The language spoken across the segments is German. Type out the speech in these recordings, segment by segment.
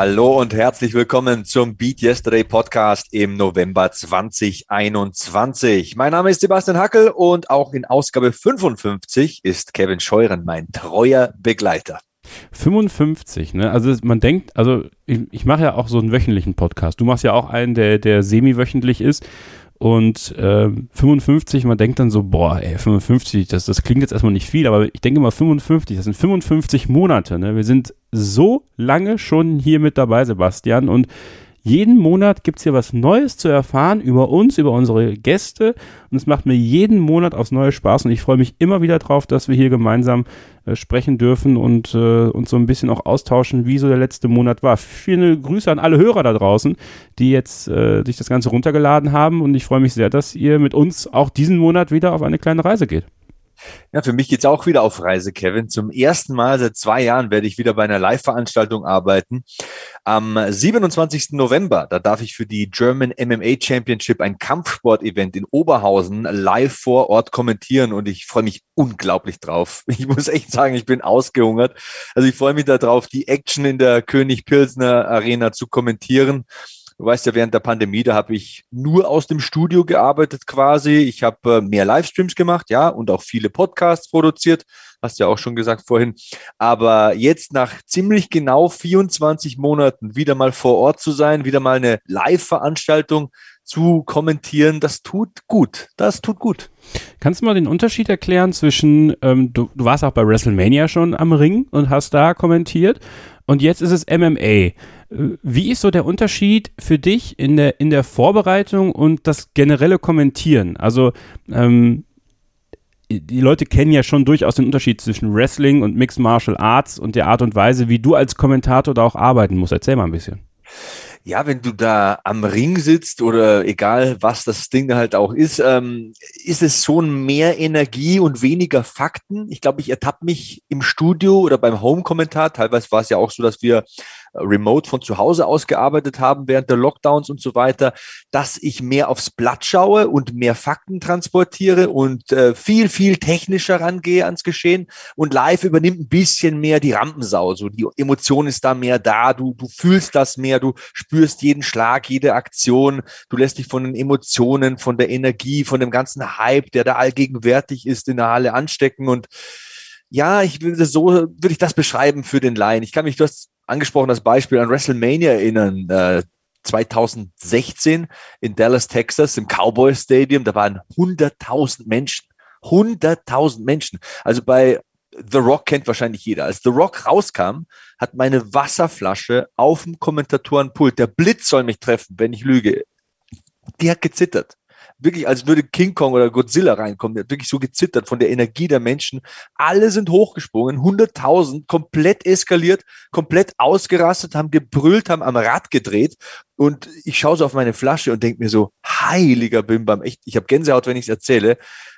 Hallo und herzlich willkommen zum Beat Yesterday Podcast im November 2021. Mein Name ist Sebastian Hackel und auch in Ausgabe 55 ist Kevin Scheuren mein treuer Begleiter. 55, ne? Also man denkt, also ich, ich mache ja auch so einen wöchentlichen Podcast. Du machst ja auch einen, der, der semi-wöchentlich ist. Und äh, 55, man denkt dann so, boah, ey, 55, das, das klingt jetzt erstmal nicht viel, aber ich denke mal 55, das sind 55 Monate. Ne? Wir sind so lange schon hier mit dabei, Sebastian. Und jeden Monat gibt es hier was Neues zu erfahren über uns, über unsere Gäste. Und es macht mir jeden Monat aufs neue Spaß. Und ich freue mich immer wieder drauf, dass wir hier gemeinsam äh, sprechen dürfen und äh, uns so ein bisschen auch austauschen, wie so der letzte Monat war. Viele Grüße an alle Hörer da draußen, die jetzt äh, sich das Ganze runtergeladen haben. Und ich freue mich sehr, dass ihr mit uns auch diesen Monat wieder auf eine kleine Reise geht. Ja, für mich geht's auch wieder auf Reise, Kevin. Zum ersten Mal seit zwei Jahren werde ich wieder bei einer Live-Veranstaltung arbeiten. Am 27. November, da darf ich für die German MMA Championship ein Kampfsport-Event in Oberhausen live vor Ort kommentieren und ich freue mich unglaublich drauf. Ich muss echt sagen, ich bin ausgehungert. Also ich freue mich darauf, die Action in der König Pilsner Arena zu kommentieren. Du weißt ja, während der Pandemie, da habe ich nur aus dem Studio gearbeitet quasi. Ich habe äh, mehr Livestreams gemacht, ja, und auch viele Podcasts produziert. Hast ja auch schon gesagt vorhin. Aber jetzt nach ziemlich genau 24 Monaten wieder mal vor Ort zu sein, wieder mal eine Live-Veranstaltung zu kommentieren, das tut gut. Das tut gut. Kannst du mal den Unterschied erklären zwischen, ähm, du, du warst auch bei WrestleMania schon am Ring und hast da kommentiert und jetzt ist es MMA. Wie ist so der Unterschied für dich in der, in der Vorbereitung und das generelle Kommentieren? Also, ähm, die Leute kennen ja schon durchaus den Unterschied zwischen Wrestling und Mixed Martial Arts und der Art und Weise, wie du als Kommentator da auch arbeiten musst. Erzähl mal ein bisschen. Ja, wenn du da am Ring sitzt oder egal was das Ding halt auch ist, ähm, ist es schon mehr Energie und weniger Fakten. Ich glaube, ich ertappe mich im Studio oder beim Home-Kommentar. Teilweise war es ja auch so, dass wir remote von zu Hause aus gearbeitet haben während der Lockdowns und so weiter, dass ich mehr aufs Blatt schaue und mehr Fakten transportiere und äh, viel, viel technischer rangehe ans Geschehen. Und live übernimmt ein bisschen mehr die Rampensau. So die Emotion ist da mehr da, du, du fühlst das mehr, du spürst jeden Schlag, jede Aktion, du lässt dich von den Emotionen, von der Energie, von dem ganzen Hype, der da allgegenwärtig ist, in der Halle anstecken und ja, ich würde so, würde ich das beschreiben für den Laien. Ich kann mich, du hast angesprochen das Beispiel an WrestleMania erinnern. Äh, 2016 in Dallas, Texas, im Cowboy Stadium, da waren 100.000 Menschen. 100.000 Menschen. Also bei The Rock kennt wahrscheinlich jeder. Als The Rock rauskam, hat meine Wasserflasche auf dem Kommentatorenpult, der Blitz soll mich treffen, wenn ich lüge, die hat gezittert wirklich, als würde King Kong oder Godzilla reinkommen. Der hat wirklich so gezittert von der Energie der Menschen. Alle sind hochgesprungen, 100.000, komplett eskaliert, komplett ausgerastet, haben gebrüllt, haben am Rad gedreht. Und ich schaue so auf meine Flasche und denke mir so, heiliger Bimbam, echt, ich habe Gänsehaut, wenn ich es erzähle.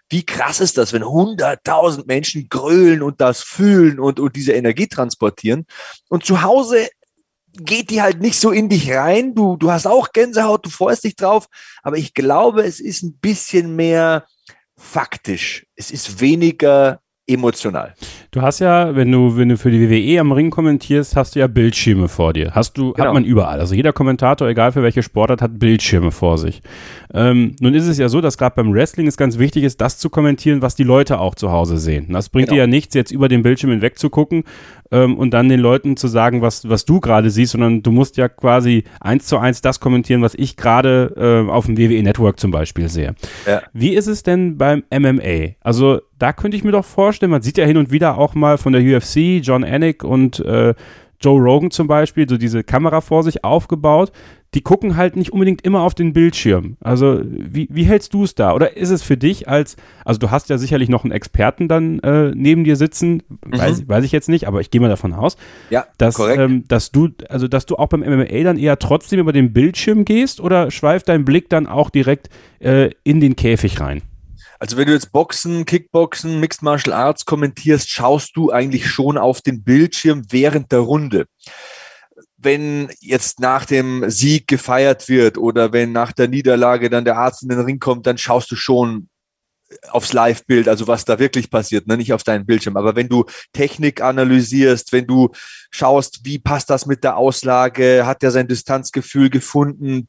Wie krass ist das, wenn 100.000 Menschen grölen und das fühlen und, und diese Energie transportieren? Und zu Hause geht die halt nicht so in dich rein. Du, du hast auch Gänsehaut, du freust dich drauf, aber ich glaube, es ist ein bisschen mehr faktisch. Es ist weniger emotional. Du hast ja, wenn du, wenn du für die WWE am Ring kommentierst, hast du ja Bildschirme vor dir. Hast du, genau. hat man überall. Also jeder Kommentator, egal für welche Sportart, hat Bildschirme vor sich. Ähm, nun ist es ja so, dass gerade beim Wrestling es ganz wichtig ist, das zu kommentieren, was die Leute auch zu Hause sehen. Das bringt genau. dir ja nichts, jetzt über den Bildschirm hinweg zu gucken ähm, und dann den Leuten zu sagen, was, was du gerade siehst, sondern du musst ja quasi eins zu eins das kommentieren, was ich gerade äh, auf dem WWE Network zum Beispiel sehe. Ja. Wie ist es denn beim MMA? Also da könnte ich mir doch vorstellen, man sieht ja hin und wieder auch mal von der UFC, John Anik und äh, Joe Rogan zum Beispiel, so diese Kamera vor sich aufgebaut. Die gucken halt nicht unbedingt immer auf den Bildschirm. Also, wie, wie hältst du es da? Oder ist es für dich als, also du hast ja sicherlich noch einen Experten dann äh, neben dir sitzen, mhm. weiß, weiß ich jetzt nicht, aber ich gehe mal davon aus, ja, dass, ähm, dass du, also dass du auch beim MMA dann eher trotzdem über den Bildschirm gehst oder schweift dein Blick dann auch direkt äh, in den Käfig rein? Also wenn du jetzt Boxen, Kickboxen, Mixed Martial Arts kommentierst, schaust du eigentlich schon auf den Bildschirm während der Runde. Wenn jetzt nach dem Sieg gefeiert wird oder wenn nach der Niederlage dann der Arzt in den Ring kommt, dann schaust du schon aufs Live-Bild, also was da wirklich passiert, ne? nicht auf deinen Bildschirm. Aber wenn du Technik analysierst, wenn du schaust, wie passt das mit der Auslage, hat er sein Distanzgefühl gefunden,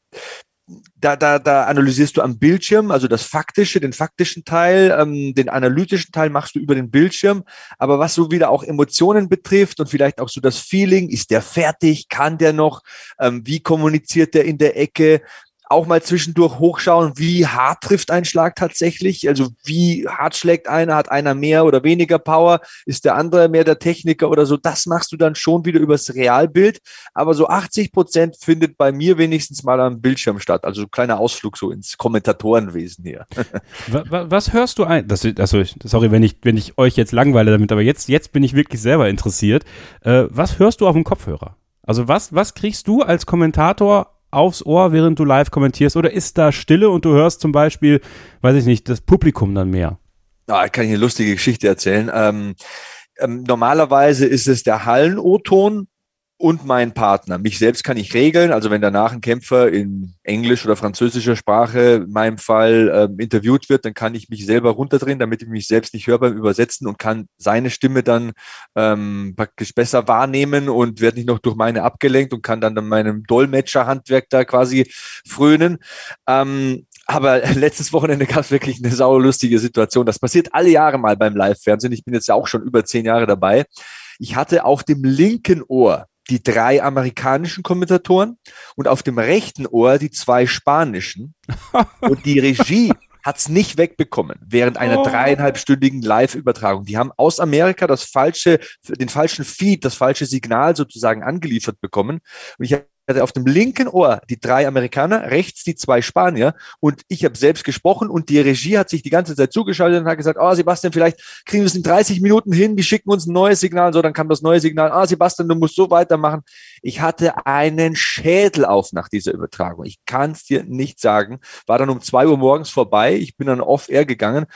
da, da, da analysierst du am Bildschirm, also das Faktische, den faktischen Teil, ähm, den analytischen Teil machst du über den Bildschirm. Aber was so wieder auch Emotionen betrifft und vielleicht auch so das Feeling, ist der fertig, kann der noch, ähm, wie kommuniziert der in der Ecke, auch mal zwischendurch hochschauen, wie hart trifft ein Schlag tatsächlich. Also wie hart schlägt einer, hat einer mehr oder weniger Power, ist der andere mehr der Techniker oder so. Das machst du dann schon wieder übers Realbild. Aber so 80 Prozent findet bei mir wenigstens mal am Bildschirm statt. Also kleiner Ausflug so ins Kommentatorenwesen hier. was, hörst du ein? Das, also, sorry, wenn ich, wenn ich euch jetzt langweile damit, aber jetzt, jetzt bin ich wirklich selber interessiert. Äh, was hörst du auf dem Kopfhörer? Also was, was kriegst du als Kommentator aufs Ohr, während du live kommentierst? Oder ist da Stille und du hörst zum Beispiel, weiß ich nicht, das Publikum dann mehr? Ich kann hier eine lustige Geschichte erzählen. Ähm, ähm, normalerweise ist es der Hallen-O-Ton und mein Partner. Mich selbst kann ich regeln. Also wenn danach ein Kämpfer in Englisch oder französischer Sprache in meinem Fall ähm, interviewt wird, dann kann ich mich selber runterdrehen, damit ich mich selbst nicht höre beim Übersetzen und kann seine Stimme dann ähm, praktisch besser wahrnehmen und werde nicht noch durch meine abgelenkt und kann dann, dann meinem Dolmetscherhandwerk da quasi frönen. Ähm, aber letztes Wochenende gab es wirklich eine saulustige Situation. Das passiert alle Jahre mal beim Live-Fernsehen. Ich bin jetzt ja auch schon über zehn Jahre dabei. Ich hatte auf dem linken Ohr die drei amerikanischen Kommentatoren und auf dem rechten Ohr die zwei spanischen. und die Regie hat es nicht wegbekommen während einer oh. dreieinhalbstündigen Live-Übertragung. Die haben aus Amerika das falsche, den falschen Feed, das falsche Signal sozusagen angeliefert bekommen. Und ich hatte auf dem linken Ohr die drei Amerikaner, rechts die zwei Spanier und ich habe selbst gesprochen und die Regie hat sich die ganze Zeit zugeschaltet und hat gesagt, oh Sebastian, vielleicht kriegen wir es in 30 Minuten hin, die schicken uns ein neues Signal, so, dann kam das neue Signal, ah Sebastian, du musst so weitermachen. Ich hatte einen Schädel auf nach dieser Übertragung. Ich kann es dir nicht sagen. War dann um zwei Uhr morgens vorbei, ich bin dann off-air gegangen,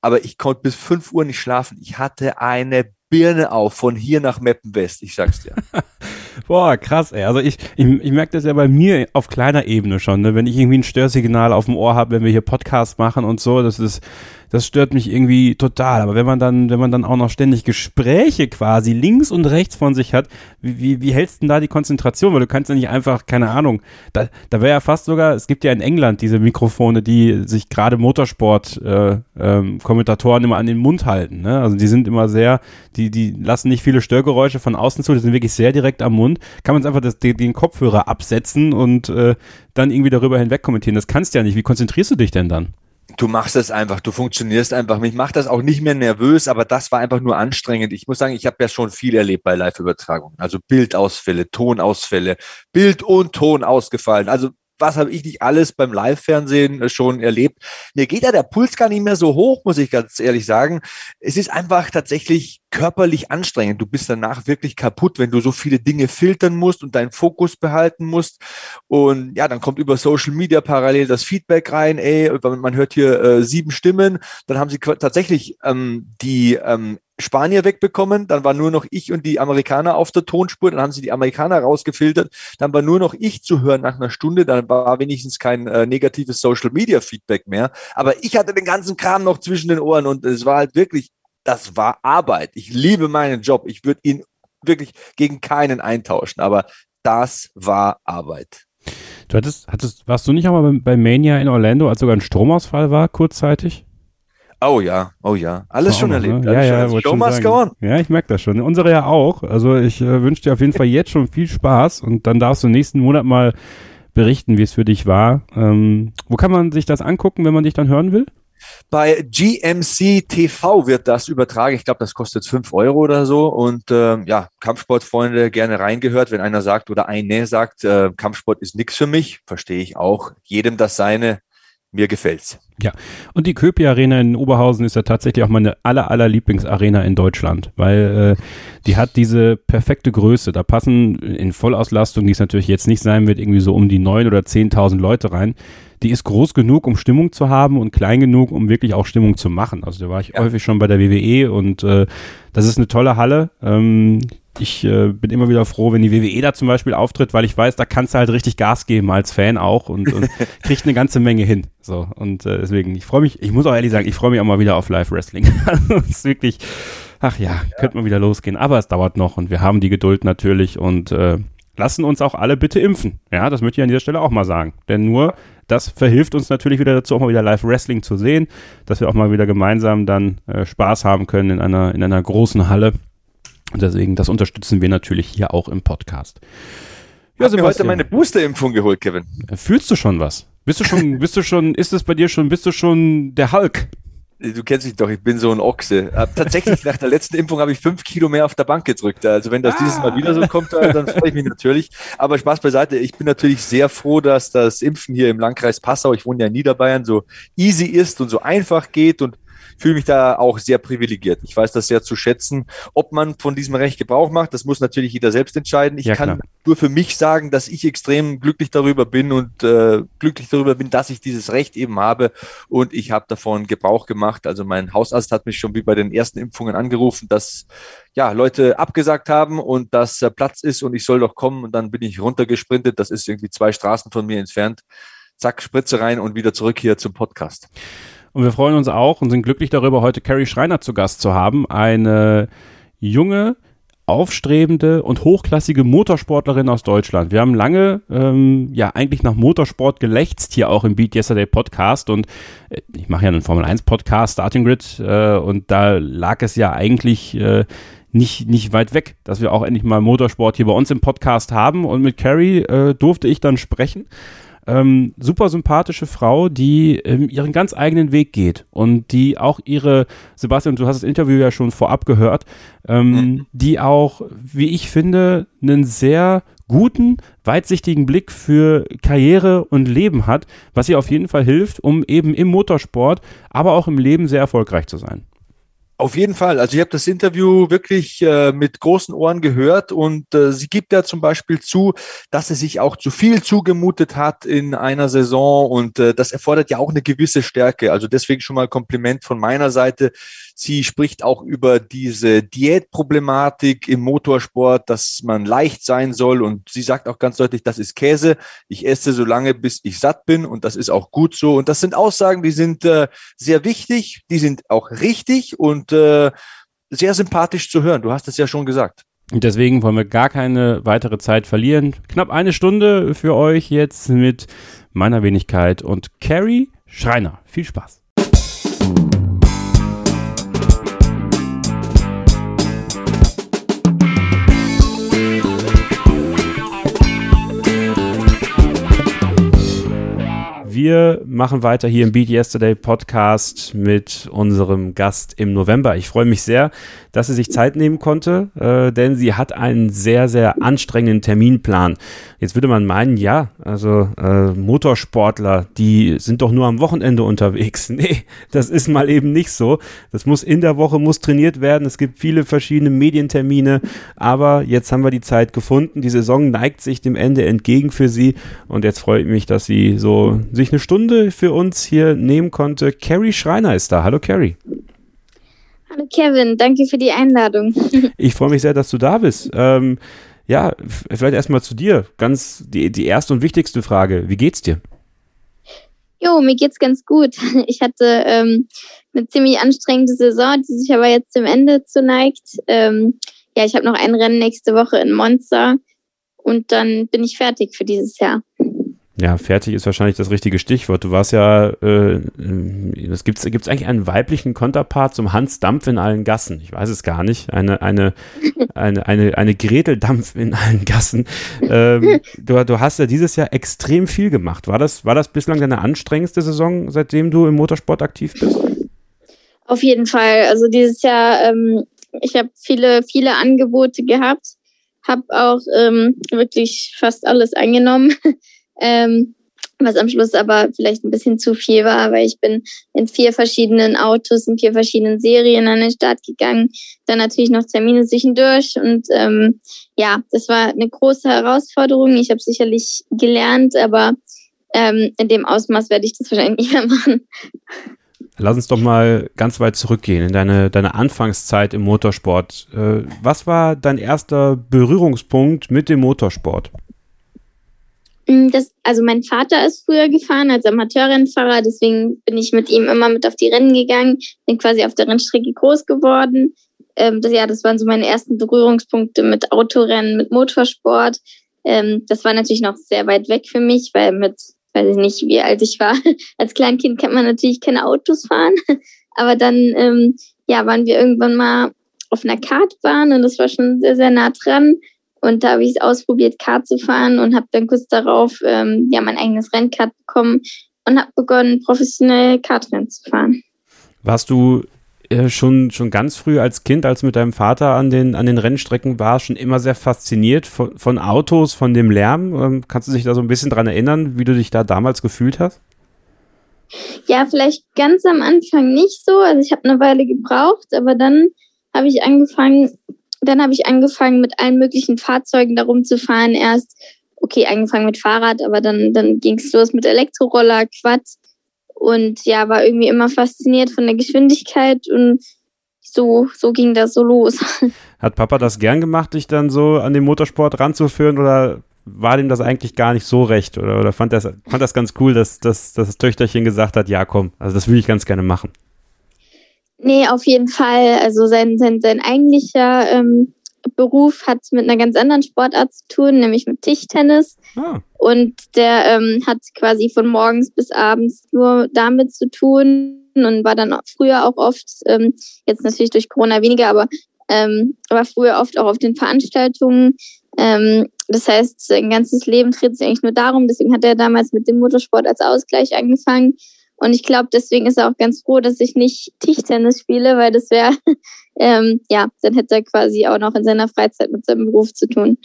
aber ich konnte bis fünf Uhr nicht schlafen. Ich hatte eine Birne auf von hier nach Meppen West, ich sag's dir. Boah, krass, ey. Also ich, ich, ich merke das ja bei mir auf kleiner Ebene schon, ne? wenn ich irgendwie ein Störsignal auf dem Ohr habe, wenn wir hier Podcasts machen und so, das ist, das stört mich irgendwie total. Aber wenn man dann, wenn man dann auch noch ständig Gespräche quasi links und rechts von sich hat, wie, wie, wie hältst du denn da die Konzentration? Weil du kannst ja nicht einfach, keine Ahnung, da, da wäre ja fast sogar, es gibt ja in England diese Mikrofone, die sich gerade Motorsport-Kommentatoren äh, ähm, immer an den Mund halten. Ne? Also die sind immer sehr, die, die lassen nicht viele Störgeräusche von außen zu, die sind wirklich sehr direkt am Mund. Kann man einfach das, den, Kopfhörer absetzen und äh, dann irgendwie darüber hinweg kommentieren. Das kannst du ja nicht. Wie konzentrierst du dich denn dann? Du machst es einfach, du funktionierst einfach. Mich macht das auch nicht mehr nervös, aber das war einfach nur anstrengend. Ich muss sagen, ich habe ja schon viel erlebt bei Live-Übertragungen. Also Bildausfälle, Tonausfälle, Bild und Ton ausgefallen. Also was habe ich nicht alles beim Live-Fernsehen schon erlebt. Mir geht ja der Puls gar nicht mehr so hoch, muss ich ganz ehrlich sagen. Es ist einfach tatsächlich körperlich anstrengend. Du bist danach wirklich kaputt, wenn du so viele Dinge filtern musst und deinen Fokus behalten musst. Und ja, dann kommt über Social Media parallel das Feedback rein. Ey, man hört hier äh, sieben Stimmen. Dann haben sie tatsächlich ähm, die ähm, Spanier wegbekommen, dann war nur noch ich und die Amerikaner auf der Tonspur, dann haben sie die Amerikaner rausgefiltert, dann war nur noch ich zu hören nach einer Stunde, dann war wenigstens kein äh, negatives Social Media Feedback mehr, aber ich hatte den ganzen Kram noch zwischen den Ohren und es war halt wirklich, das war Arbeit. Ich liebe meinen Job, ich würde ihn wirklich gegen keinen eintauschen, aber das war Arbeit. Du hattest, hattest, warst du nicht auch mal bei, bei Mania in Orlando, als sogar ein Stromausfall war, kurzzeitig? Oh ja, oh ja. Alles schon erlebt. Ne? Ja, ja, Show must go on. Ja, ich merke das schon. Unsere ja auch. Also ich äh, wünsche dir auf jeden Fall jetzt schon viel Spaß und dann darfst du nächsten Monat mal berichten, wie es für dich war. Ähm, wo kann man sich das angucken, wenn man dich dann hören will? Bei GMC TV wird das übertragen. Ich glaube, das kostet fünf Euro oder so. Und ähm, ja, Kampfsportfreunde gerne reingehört. Wenn einer sagt oder eine sagt, äh, Kampfsport ist nichts für mich, verstehe ich auch. Jedem das seine. Mir gefällt's. Ja, und die Köpi Arena in Oberhausen ist ja tatsächlich auch meine aller, aller Lieblingsarena in Deutschland, weil äh, die hat diese perfekte Größe. Da passen in Vollauslastung, die es natürlich jetzt nicht sein wird, irgendwie so um die neun oder zehntausend Leute rein. Die ist groß genug, um Stimmung zu haben und klein genug, um wirklich auch Stimmung zu machen. Also da war ich ja. häufig schon bei der WWE und äh, das ist eine tolle Halle. Ähm, ich äh, bin immer wieder froh, wenn die WWE da zum Beispiel auftritt, weil ich weiß, da kannst du halt richtig Gas geben als Fan auch und, und kriegt eine ganze Menge hin. So und äh, deswegen, ich freue mich, ich muss auch ehrlich sagen, ich freue mich auch mal wieder auf Live-Wrestling. also, es ist wirklich, ach ja, ja, könnte mal wieder losgehen, aber es dauert noch und wir haben die Geduld natürlich und äh, lassen uns auch alle bitte impfen. Ja, das möchte ich an dieser Stelle auch mal sagen. Denn nur das verhilft uns natürlich wieder dazu, auch mal wieder Live-Wrestling zu sehen, dass wir auch mal wieder gemeinsam dann äh, Spaß haben können in einer, in einer großen Halle. Und deswegen, das unterstützen wir natürlich hier auch im Podcast. Ja, ich habe heute meine Boosterimpfung geholt, Kevin. Äh, fühlst du schon was? Bist du schon, bist du schon, ist es bei dir schon, bist du schon der Hulk? Du kennst mich doch, ich bin so ein Ochse. Tatsächlich, nach der letzten Impfung habe ich fünf Kilo mehr auf der Bank gedrückt. Also wenn das ah. dieses Mal wieder so kommt, dann freue ich mich natürlich. Aber Spaß beiseite, ich bin natürlich sehr froh, dass das Impfen hier im Landkreis Passau, ich wohne ja in Niederbayern, so easy ist und so einfach geht und fühle mich da auch sehr privilegiert. Ich weiß das sehr zu schätzen. Ob man von diesem Recht Gebrauch macht, das muss natürlich jeder selbst entscheiden. Ich ja, kann nur für mich sagen, dass ich extrem glücklich darüber bin und äh, glücklich darüber bin, dass ich dieses Recht eben habe und ich habe davon Gebrauch gemacht. Also mein Hausarzt hat mich schon wie bei den ersten Impfungen angerufen, dass ja, Leute abgesagt haben und dass äh, Platz ist und ich soll doch kommen und dann bin ich runtergesprintet. Das ist irgendwie zwei Straßen von mir entfernt. Zack, Spritze rein und wieder zurück hier zum Podcast. Und wir freuen uns auch und sind glücklich darüber, heute Carrie Schreiner zu Gast zu haben. Eine junge, aufstrebende und hochklassige Motorsportlerin aus Deutschland. Wir haben lange ähm, ja eigentlich nach Motorsport gelächzt hier auch im Beat Yesterday Podcast und äh, ich mache ja einen Formel 1 Podcast Starting Grid äh, und da lag es ja eigentlich äh, nicht, nicht weit weg, dass wir auch endlich mal Motorsport hier bei uns im Podcast haben und mit Carrie äh, durfte ich dann sprechen ähm, super sympathische Frau, die ähm, ihren ganz eigenen Weg geht und die auch ihre, Sebastian, du hast das Interview ja schon vorab gehört, ähm, mhm. die auch, wie ich finde, einen sehr guten, weitsichtigen Blick für Karriere und Leben hat, was ihr auf jeden Fall hilft, um eben im Motorsport, aber auch im Leben sehr erfolgreich zu sein. Auf jeden Fall. Also ich habe das Interview wirklich äh, mit großen Ohren gehört und äh, sie gibt ja zum Beispiel zu, dass sie sich auch zu viel zugemutet hat in einer Saison und äh, das erfordert ja auch eine gewisse Stärke. Also deswegen schon mal Kompliment von meiner Seite. Sie spricht auch über diese Diätproblematik im Motorsport, dass man leicht sein soll. Und sie sagt auch ganz deutlich, das ist Käse. Ich esse so lange, bis ich satt bin. Und das ist auch gut so. Und das sind Aussagen, die sind äh, sehr wichtig, die sind auch richtig und äh, sehr sympathisch zu hören. Du hast es ja schon gesagt. Und deswegen wollen wir gar keine weitere Zeit verlieren. Knapp eine Stunde für euch jetzt mit meiner Wenigkeit und Carrie Schreiner. Viel Spaß. Wir machen weiter hier im Beat Yesterday Podcast mit unserem Gast im November. Ich freue mich sehr, dass sie sich Zeit nehmen konnte, äh, denn sie hat einen sehr, sehr anstrengenden Terminplan. Jetzt würde man meinen, ja, also äh, Motorsportler, die sind doch nur am Wochenende unterwegs. Nee, das ist mal eben nicht so. Das muss in der Woche, muss trainiert werden. Es gibt viele verschiedene Medientermine, aber jetzt haben wir die Zeit gefunden. Die Saison neigt sich dem Ende entgegen für sie und jetzt freue ich mich, dass sie so sich eine Stunde für uns hier nehmen konnte. Carrie Schreiner ist da. Hallo Carrie. Hallo Kevin, danke für die Einladung. ich freue mich sehr, dass du da bist. Ähm, ja, vielleicht erstmal zu dir. Ganz die, die erste und wichtigste Frage. Wie geht's dir? Jo, mir geht's ganz gut. Ich hatte ähm, eine ziemlich anstrengende Saison, die sich aber jetzt zum Ende zuneigt. Ähm, ja, ich habe noch ein Rennen nächste Woche in Monza und dann bin ich fertig für dieses Jahr. Ja, fertig ist wahrscheinlich das richtige Stichwort. Du warst ja, äh, es gibt es eigentlich einen weiblichen Konterpart zum Hans Dampf in allen Gassen. Ich weiß es gar nicht. Eine, eine, eine, eine, eine Gretel Dampf in allen Gassen. Ähm, du, du hast ja dieses Jahr extrem viel gemacht. War das, war das bislang deine anstrengendste Saison, seitdem du im Motorsport aktiv bist? Auf jeden Fall. Also dieses Jahr, ähm, ich habe viele, viele Angebote gehabt, habe auch ähm, wirklich fast alles eingenommen. Ähm, was am Schluss aber vielleicht ein bisschen zu viel war, weil ich bin in vier verschiedenen Autos, in vier verschiedenen Serien an den Start gegangen, dann natürlich noch Termine zwischendurch und ähm, ja, das war eine große Herausforderung. Ich habe sicherlich gelernt, aber ähm, in dem Ausmaß werde ich das wahrscheinlich nicht mehr machen. Lass uns doch mal ganz weit zurückgehen in deine, deine Anfangszeit im Motorsport. Äh, was war dein erster Berührungspunkt mit dem Motorsport? Mm, das, also mein Vater ist früher gefahren als Amateurrennfahrer, deswegen bin ich mit ihm immer mit auf die Rennen gegangen, bin quasi auf der Rennstrecke groß geworden. Ähm, das, ja, das waren so meine ersten Berührungspunkte mit Autorennen, mit Motorsport. Ähm, das war natürlich noch sehr weit weg für mich, weil mit weiß ich nicht, wie alt ich war. Als Kleinkind kann man natürlich keine Autos fahren. Aber dann, ähm, ja, waren wir irgendwann mal auf einer Kartbahn und das war schon sehr, sehr nah dran. Und da habe ich es ausprobiert, Kart zu fahren und habe dann kurz darauf ähm, ja mein eigenes Rennkart bekommen und habe begonnen, professionell Kartrennen zu fahren. Warst du äh, schon, schon ganz früh als Kind, als mit deinem Vater an den, an den Rennstrecken war, schon immer sehr fasziniert von, von Autos, von dem Lärm. Ähm, kannst du dich da so ein bisschen dran erinnern, wie du dich da damals gefühlt hast? Ja, vielleicht ganz am Anfang nicht so. Also ich habe eine Weile gebraucht, aber dann habe ich angefangen, dann habe ich angefangen mit allen möglichen Fahrzeugen darum zu fahren. Erst, okay, angefangen mit Fahrrad, aber dann, dann ging es los mit Elektroroller, Quad und ja, war irgendwie immer fasziniert von der Geschwindigkeit und so, so ging das so los. Hat Papa das gern gemacht, dich dann so an den Motorsport ranzuführen oder war dem das eigentlich gar nicht so recht oder, oder fand, das, fand das ganz cool, dass, dass, dass das Töchterchen gesagt hat, ja komm, also das würde ich ganz gerne machen? Nee, auf jeden Fall. Also sein, sein, sein eigentlicher ähm, Beruf hat mit einer ganz anderen Sportart zu tun, nämlich mit Tischtennis. Ah. Und der ähm, hat quasi von morgens bis abends nur damit zu tun und war dann früher auch oft, ähm, jetzt natürlich durch Corona weniger, aber ähm, war früher oft auch auf den Veranstaltungen. Ähm, das heißt, sein ganzes Leben dreht sich eigentlich nur darum. Deswegen hat er damals mit dem Motorsport als Ausgleich angefangen. Und ich glaube, deswegen ist er auch ganz froh, dass ich nicht Tischtennis spiele, weil das wäre, ähm, ja, dann hätte er quasi auch noch in seiner Freizeit mit seinem Beruf zu tun.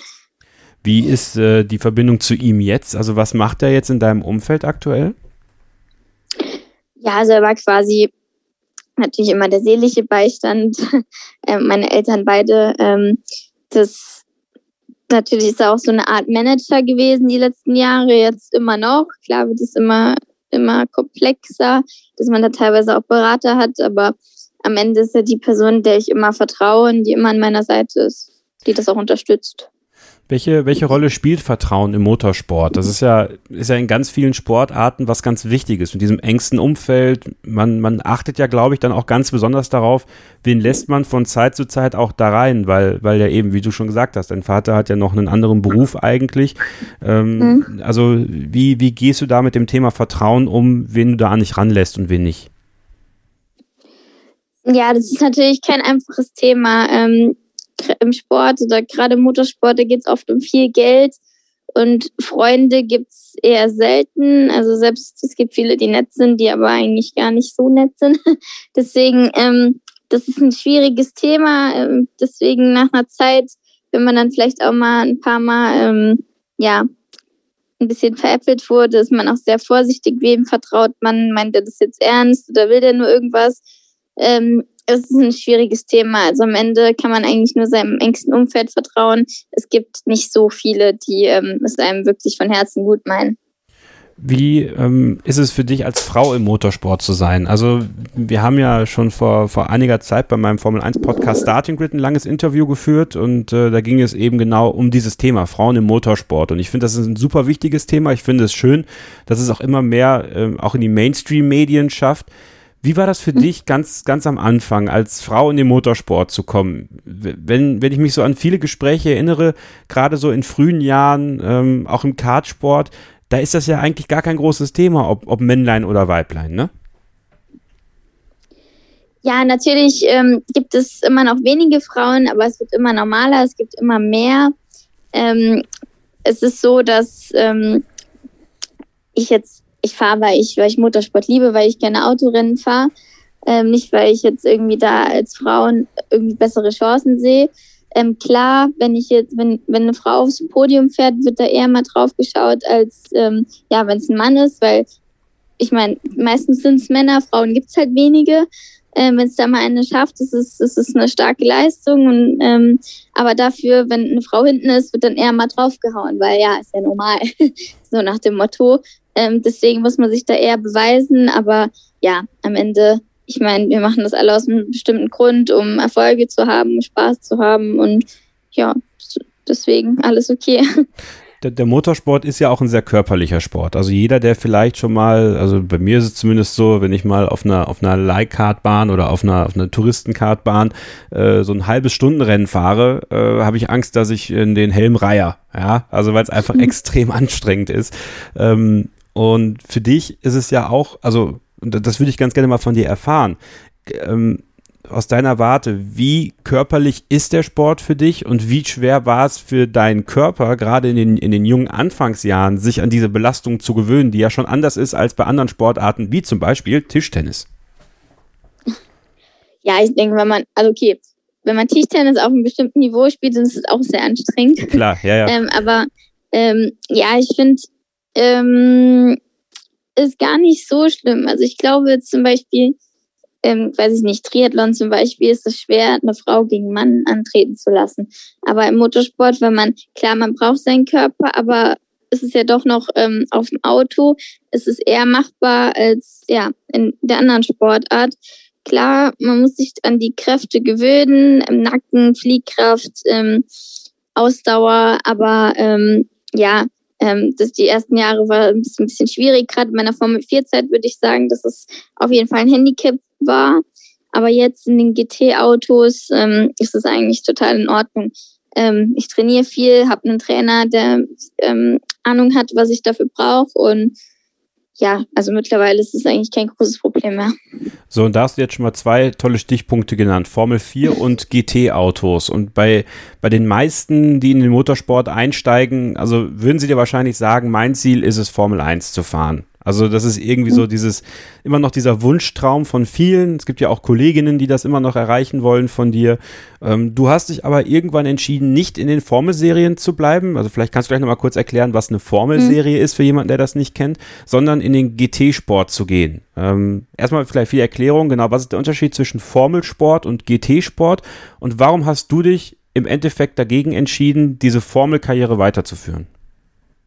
Wie ist äh, die Verbindung zu ihm jetzt? Also was macht er jetzt in deinem Umfeld aktuell? Ja, also er war quasi natürlich immer der seelische Beistand. äh, meine Eltern beide. Ähm, das natürlich ist er auch so eine Art Manager gewesen die letzten Jahre, jetzt immer noch. Klar wird es immer immer komplexer, dass man da teilweise auch Berater hat, aber am Ende ist er die Person, der ich immer vertraue und die immer an meiner Seite ist, die das auch unterstützt. Welche, welche Rolle spielt Vertrauen im Motorsport? Das ist ja, ist ja in ganz vielen Sportarten was ganz Wichtiges. Mit diesem engsten Umfeld, man, man achtet ja, glaube ich, dann auch ganz besonders darauf, wen lässt man von Zeit zu Zeit auch da rein, weil, weil ja eben, wie du schon gesagt hast, dein Vater hat ja noch einen anderen Beruf eigentlich. Ähm, mhm. Also, wie, wie gehst du da mit dem Thema Vertrauen um, wen du da nicht ranlässt und wen nicht? Ja, das ist natürlich kein einfaches Thema. Ähm, im Sport oder gerade im Motorsport, da geht es oft um viel Geld und Freunde gibt es eher selten. Also selbst es gibt viele, die nett sind, die aber eigentlich gar nicht so nett sind. Deswegen, ähm, das ist ein schwieriges Thema. Ähm, deswegen nach einer Zeit, wenn man dann vielleicht auch mal ein paar Mal, ähm, ja, ein bisschen veräppelt wurde, ist man auch sehr vorsichtig, wem vertraut man, meint er das jetzt ernst oder will der nur irgendwas? Ähm, es ist ein schwieriges Thema. Also am Ende kann man eigentlich nur seinem engsten Umfeld vertrauen. Es gibt nicht so viele, die ähm, es einem wirklich von Herzen gut meinen. Wie ähm, ist es für dich als Frau im Motorsport zu sein? Also wir haben ja schon vor, vor einiger Zeit bei meinem Formel 1 Podcast Starting Grid ein langes Interview geführt und äh, da ging es eben genau um dieses Thema Frauen im Motorsport und ich finde, das ist ein super wichtiges Thema. Ich finde es schön, dass es auch immer mehr äh, auch in die Mainstream-Medien schafft. Wie war das für hm. dich ganz, ganz am Anfang, als Frau in den Motorsport zu kommen? Wenn, wenn ich mich so an viele Gespräche erinnere, gerade so in frühen Jahren, ähm, auch im Kartsport, da ist das ja eigentlich gar kein großes Thema, ob, ob Männlein oder Weiblein, ne? Ja, natürlich ähm, gibt es immer noch wenige Frauen, aber es wird immer normaler, es gibt immer mehr. Ähm, es ist so, dass ähm, ich jetzt ich fahre, weil ich, weil ich Motorsport liebe, weil ich gerne Autorennen fahre. Ähm, nicht, weil ich jetzt irgendwie da als Frauen irgendwie bessere Chancen sehe. Ähm, klar, wenn ich jetzt, wenn, wenn eine Frau aufs Podium fährt, wird da eher mal drauf geschaut, als ähm, ja, wenn es ein Mann ist, weil ich meine, meistens sind es Männer, Frauen gibt es halt wenige. Ähm, wenn es da mal eine schafft, ist es, ist eine starke Leistung. Und, ähm, aber dafür, wenn eine Frau hinten ist, wird dann eher mal draufgehauen, weil ja, ist ja normal. so nach dem Motto. Ähm, deswegen muss man sich da eher beweisen. Aber ja, am Ende, ich meine, wir machen das alle aus einem bestimmten Grund, um Erfolge zu haben, Spaß zu haben und ja, deswegen alles okay. der, der, Motorsport ist ja auch ein sehr körperlicher Sport. Also jeder, der vielleicht schon mal, also bei mir ist es zumindest so, wenn ich mal auf einer auf einer Leihkartbahn oder auf einer auf einer Touristenkartbahn äh, so ein halbes Stundenrennen fahre, äh, habe ich Angst, dass ich in den Helm reiher. Ja, also weil es einfach extrem anstrengend ist. Ähm, und für dich ist es ja auch, also das würde ich ganz gerne mal von dir erfahren. Ähm, aus deiner Warte, wie körperlich ist der Sport für dich und wie schwer war es für deinen Körper, gerade in den, in den jungen Anfangsjahren, sich an diese Belastung zu gewöhnen, die ja schon anders ist als bei anderen Sportarten, wie zum Beispiel Tischtennis? Ja, ich denke, wenn man, also okay, wenn man Tischtennis auf einem bestimmten Niveau spielt, dann ist es auch sehr anstrengend. Klar, ja, ja. ähm, aber ähm, ja, ich finde, ähm, ist gar nicht so schlimm. Also ich glaube zum Beispiel, ähm, weiß ich nicht, Triathlon zum Beispiel ist es schwer, eine Frau gegen einen Mann antreten zu lassen. Aber im Motorsport, wenn man, klar, man braucht seinen Körper, aber es ist ja doch noch ähm, auf dem Auto, es ist eher machbar als ja in der anderen Sportart. Klar, man muss sich an die Kräfte gewöhnen, im Nacken, Fliehkraft, ähm, Ausdauer, aber ähm, ja, ähm, das die ersten Jahre war ein bisschen, ein bisschen schwierig. Gerade in meiner Formel 4 Zeit würde ich sagen, dass es auf jeden Fall ein Handicap war. Aber jetzt in den GT-Autos ähm, ist es eigentlich total in Ordnung. Ähm, ich trainiere viel, habe einen Trainer, der ähm, Ahnung hat, was ich dafür brauche und ja, also mittlerweile ist es eigentlich kein großes Problem mehr. So, und da hast du jetzt schon mal zwei tolle Stichpunkte genannt, Formel 4 und GT-Autos. Und bei, bei den meisten, die in den Motorsport einsteigen, also würden sie dir wahrscheinlich sagen, mein Ziel ist es, Formel 1 zu fahren. Also das ist irgendwie so dieses, immer noch dieser Wunschtraum von vielen. Es gibt ja auch Kolleginnen, die das immer noch erreichen wollen von dir. Ähm, du hast dich aber irgendwann entschieden, nicht in den Formelserien zu bleiben. Also vielleicht kannst du gleich nochmal kurz erklären, was eine Formelserie mhm. ist für jemanden, der das nicht kennt, sondern in den GT-Sport zu gehen. Ähm, erstmal vielleicht viel Erklärung, genau, was ist der Unterschied zwischen Formelsport und GT-Sport und warum hast du dich im Endeffekt dagegen entschieden, diese Formelkarriere weiterzuführen?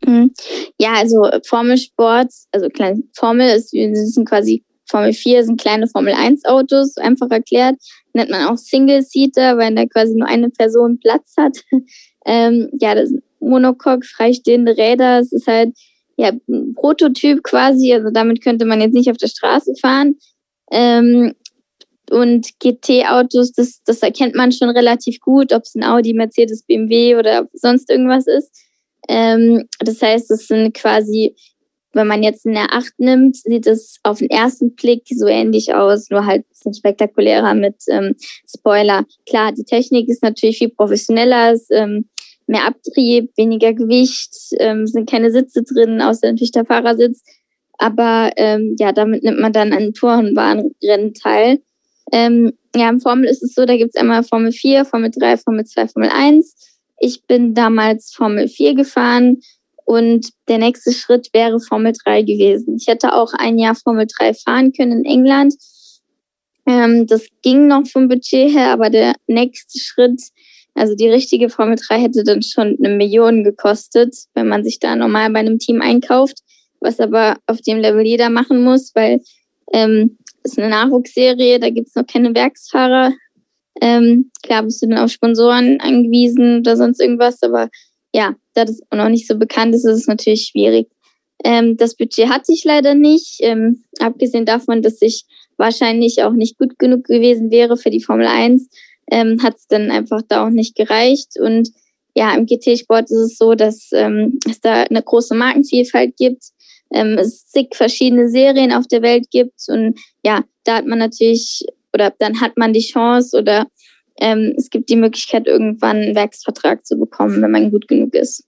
Mhm. Ja, also Formelsport, also klein, Formel ist, sind quasi Formel 4 sind kleine Formel 1 Autos, einfach erklärt. Nennt man auch Single Seater, weil da quasi nur eine Person Platz hat. ähm, ja, das Monocoque, freistehende Räder, es ist halt ja ein Prototyp quasi, also damit könnte man jetzt nicht auf der Straße fahren. Ähm, und GT-Autos, das, das erkennt man schon relativ gut, ob es ein Audi, Mercedes, BMW oder sonst irgendwas ist. Ähm, das heißt, es sind quasi, wenn man jetzt eine 8 nimmt, sieht es auf den ersten Blick so ähnlich aus, nur halt ein bisschen spektakulärer mit ähm, Spoiler. Klar, die Technik ist natürlich viel professioneller, ist, ähm, mehr Abtrieb, weniger Gewicht, ähm, sind keine Sitze drin, außer natürlich der Fahrersitz. Aber ähm, ja, damit nimmt man dann an Tour- und Bahnrennen teil. Ähm, ja, im Formel ist es so, da gibt's einmal Formel 4, Formel 3, Formel 2, Formel 1. Ich bin damals Formel 4 gefahren und der nächste Schritt wäre Formel 3 gewesen. Ich hätte auch ein Jahr Formel 3 fahren können in England. Ähm, das ging noch vom Budget her, aber der nächste Schritt, also die richtige Formel 3 hätte dann schon eine Million gekostet, wenn man sich da normal bei einem Team einkauft, was aber auf dem Level jeder machen muss, weil ähm, ist eine Nachwuchsserie, da gibt's noch keine Werksfahrer. Ähm, klar bist du dann auf Sponsoren angewiesen oder sonst irgendwas, aber ja, da das noch nicht so bekannt ist, ist es natürlich schwierig. Ähm, das Budget hatte ich leider nicht, ähm, abgesehen davon, dass ich wahrscheinlich auch nicht gut genug gewesen wäre für die Formel 1, ähm, hat es dann einfach da auch nicht gereicht. Und ja, im GT-Sport ist es so, dass ähm, es da eine große Markenvielfalt gibt, ähm, es zig verschiedene Serien auf der Welt gibt und ja, da hat man natürlich oder dann hat man die Chance oder ähm, es gibt die Möglichkeit, irgendwann einen Werksvertrag zu bekommen, wenn man gut genug ist.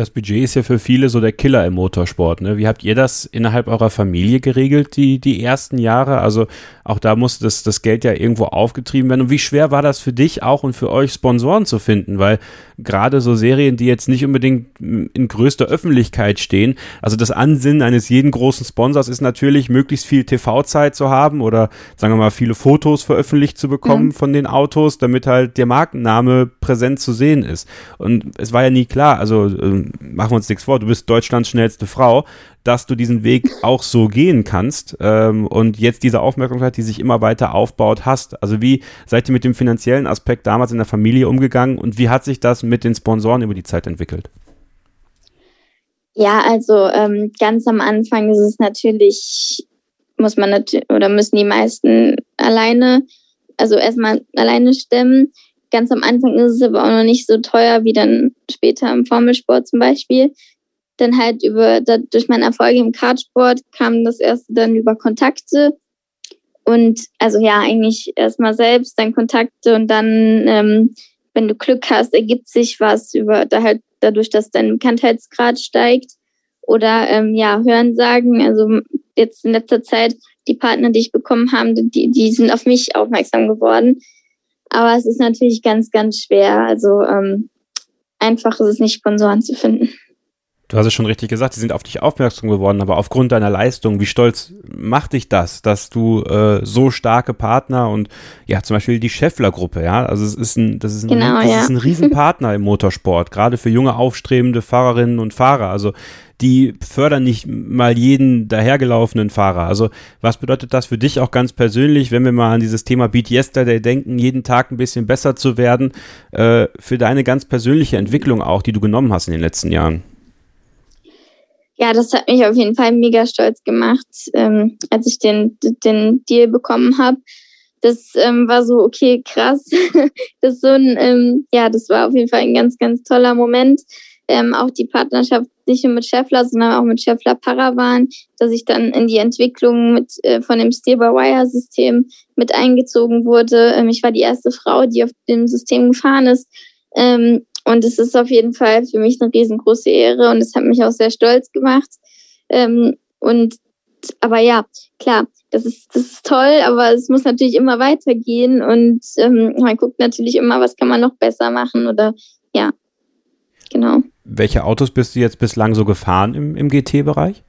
Das Budget ist ja für viele so der Killer im Motorsport. Ne? Wie habt ihr das innerhalb eurer Familie geregelt, die, die ersten Jahre? Also auch da musste das, das Geld ja irgendwo aufgetrieben werden. Und wie schwer war das für dich auch und für euch Sponsoren zu finden? Weil gerade so Serien, die jetzt nicht unbedingt in größter Öffentlichkeit stehen, also das Ansinnen eines jeden großen Sponsors ist natürlich, möglichst viel TV-Zeit zu haben oder sagen wir mal viele Fotos veröffentlicht zu bekommen mhm. von den Autos, damit halt der Markenname präsent zu sehen ist. Und es war ja nie klar, also ähm, machen wir uns nichts vor, du bist Deutschlands schnellste Frau, dass du diesen Weg auch so gehen kannst ähm, und jetzt diese Aufmerksamkeit, die sich immer weiter aufbaut, hast. Also wie seid ihr mit dem finanziellen Aspekt damals in der Familie umgegangen und wie hat sich das mit den Sponsoren über die Zeit entwickelt? Ja, also ähm, ganz am Anfang ist es natürlich, muss man natürlich, oder müssen die meisten alleine, also erstmal alleine stemmen. Ganz am Anfang ist es aber auch noch nicht so teuer wie dann später im Formelsport zum Beispiel. Dann halt über, durch meine Erfolge im Kartsport kam das erste dann über Kontakte. Und also ja, eigentlich erstmal selbst, dann Kontakte und dann, ähm, wenn du Glück hast, ergibt sich was über da halt dadurch, dass dein Bekanntheitsgrad steigt. Oder ähm, ja, Hören sagen. Also jetzt in letzter Zeit, die Partner, die ich bekommen habe, die, die sind auf mich aufmerksam geworden. Aber es ist natürlich ganz, ganz schwer. Also ähm, einfach ist es nicht, Sponsoren zu finden. Du hast es schon richtig gesagt, sie sind auf dich aufmerksam geworden, aber aufgrund deiner Leistung, wie stolz macht dich das, dass du äh, so starke Partner und ja, zum Beispiel die Scheffler-Gruppe, ja, also es ist ein, das ist ein, genau, das ja. ist ein Riesenpartner im Motorsport, gerade für junge aufstrebende Fahrerinnen und Fahrer. Also die fördern nicht mal jeden dahergelaufenen Fahrer. Also was bedeutet das für dich auch ganz persönlich, wenn wir mal an dieses Thema Beat Yesterday denken, jeden Tag ein bisschen besser zu werden, äh, für deine ganz persönliche Entwicklung auch, die du genommen hast in den letzten Jahren? Ja, das hat mich auf jeden Fall mega stolz gemacht, ähm, als ich den, den Deal bekommen habe. Das ähm, war so, okay, krass. das ist so ein, ähm, ja, das war auf jeden Fall ein ganz, ganz toller Moment. Ähm, auch die Partnerschaft nicht nur mit Scheffler, sondern auch mit Scheffler Paravan, dass ich dann in die Entwicklung mit, äh, von dem Steer-by-Wire-System mit eingezogen wurde. Ähm, ich war die erste Frau, die auf dem System gefahren ist. Ähm, und es ist auf jeden Fall für mich eine riesengroße Ehre und es hat mich auch sehr stolz gemacht. Ähm, und aber ja, klar, das ist, das ist toll, aber es muss natürlich immer weitergehen und ähm, man guckt natürlich immer, was kann man noch besser machen oder ja, genau. Welche Autos bist du jetzt bislang so gefahren im, im GT-Bereich?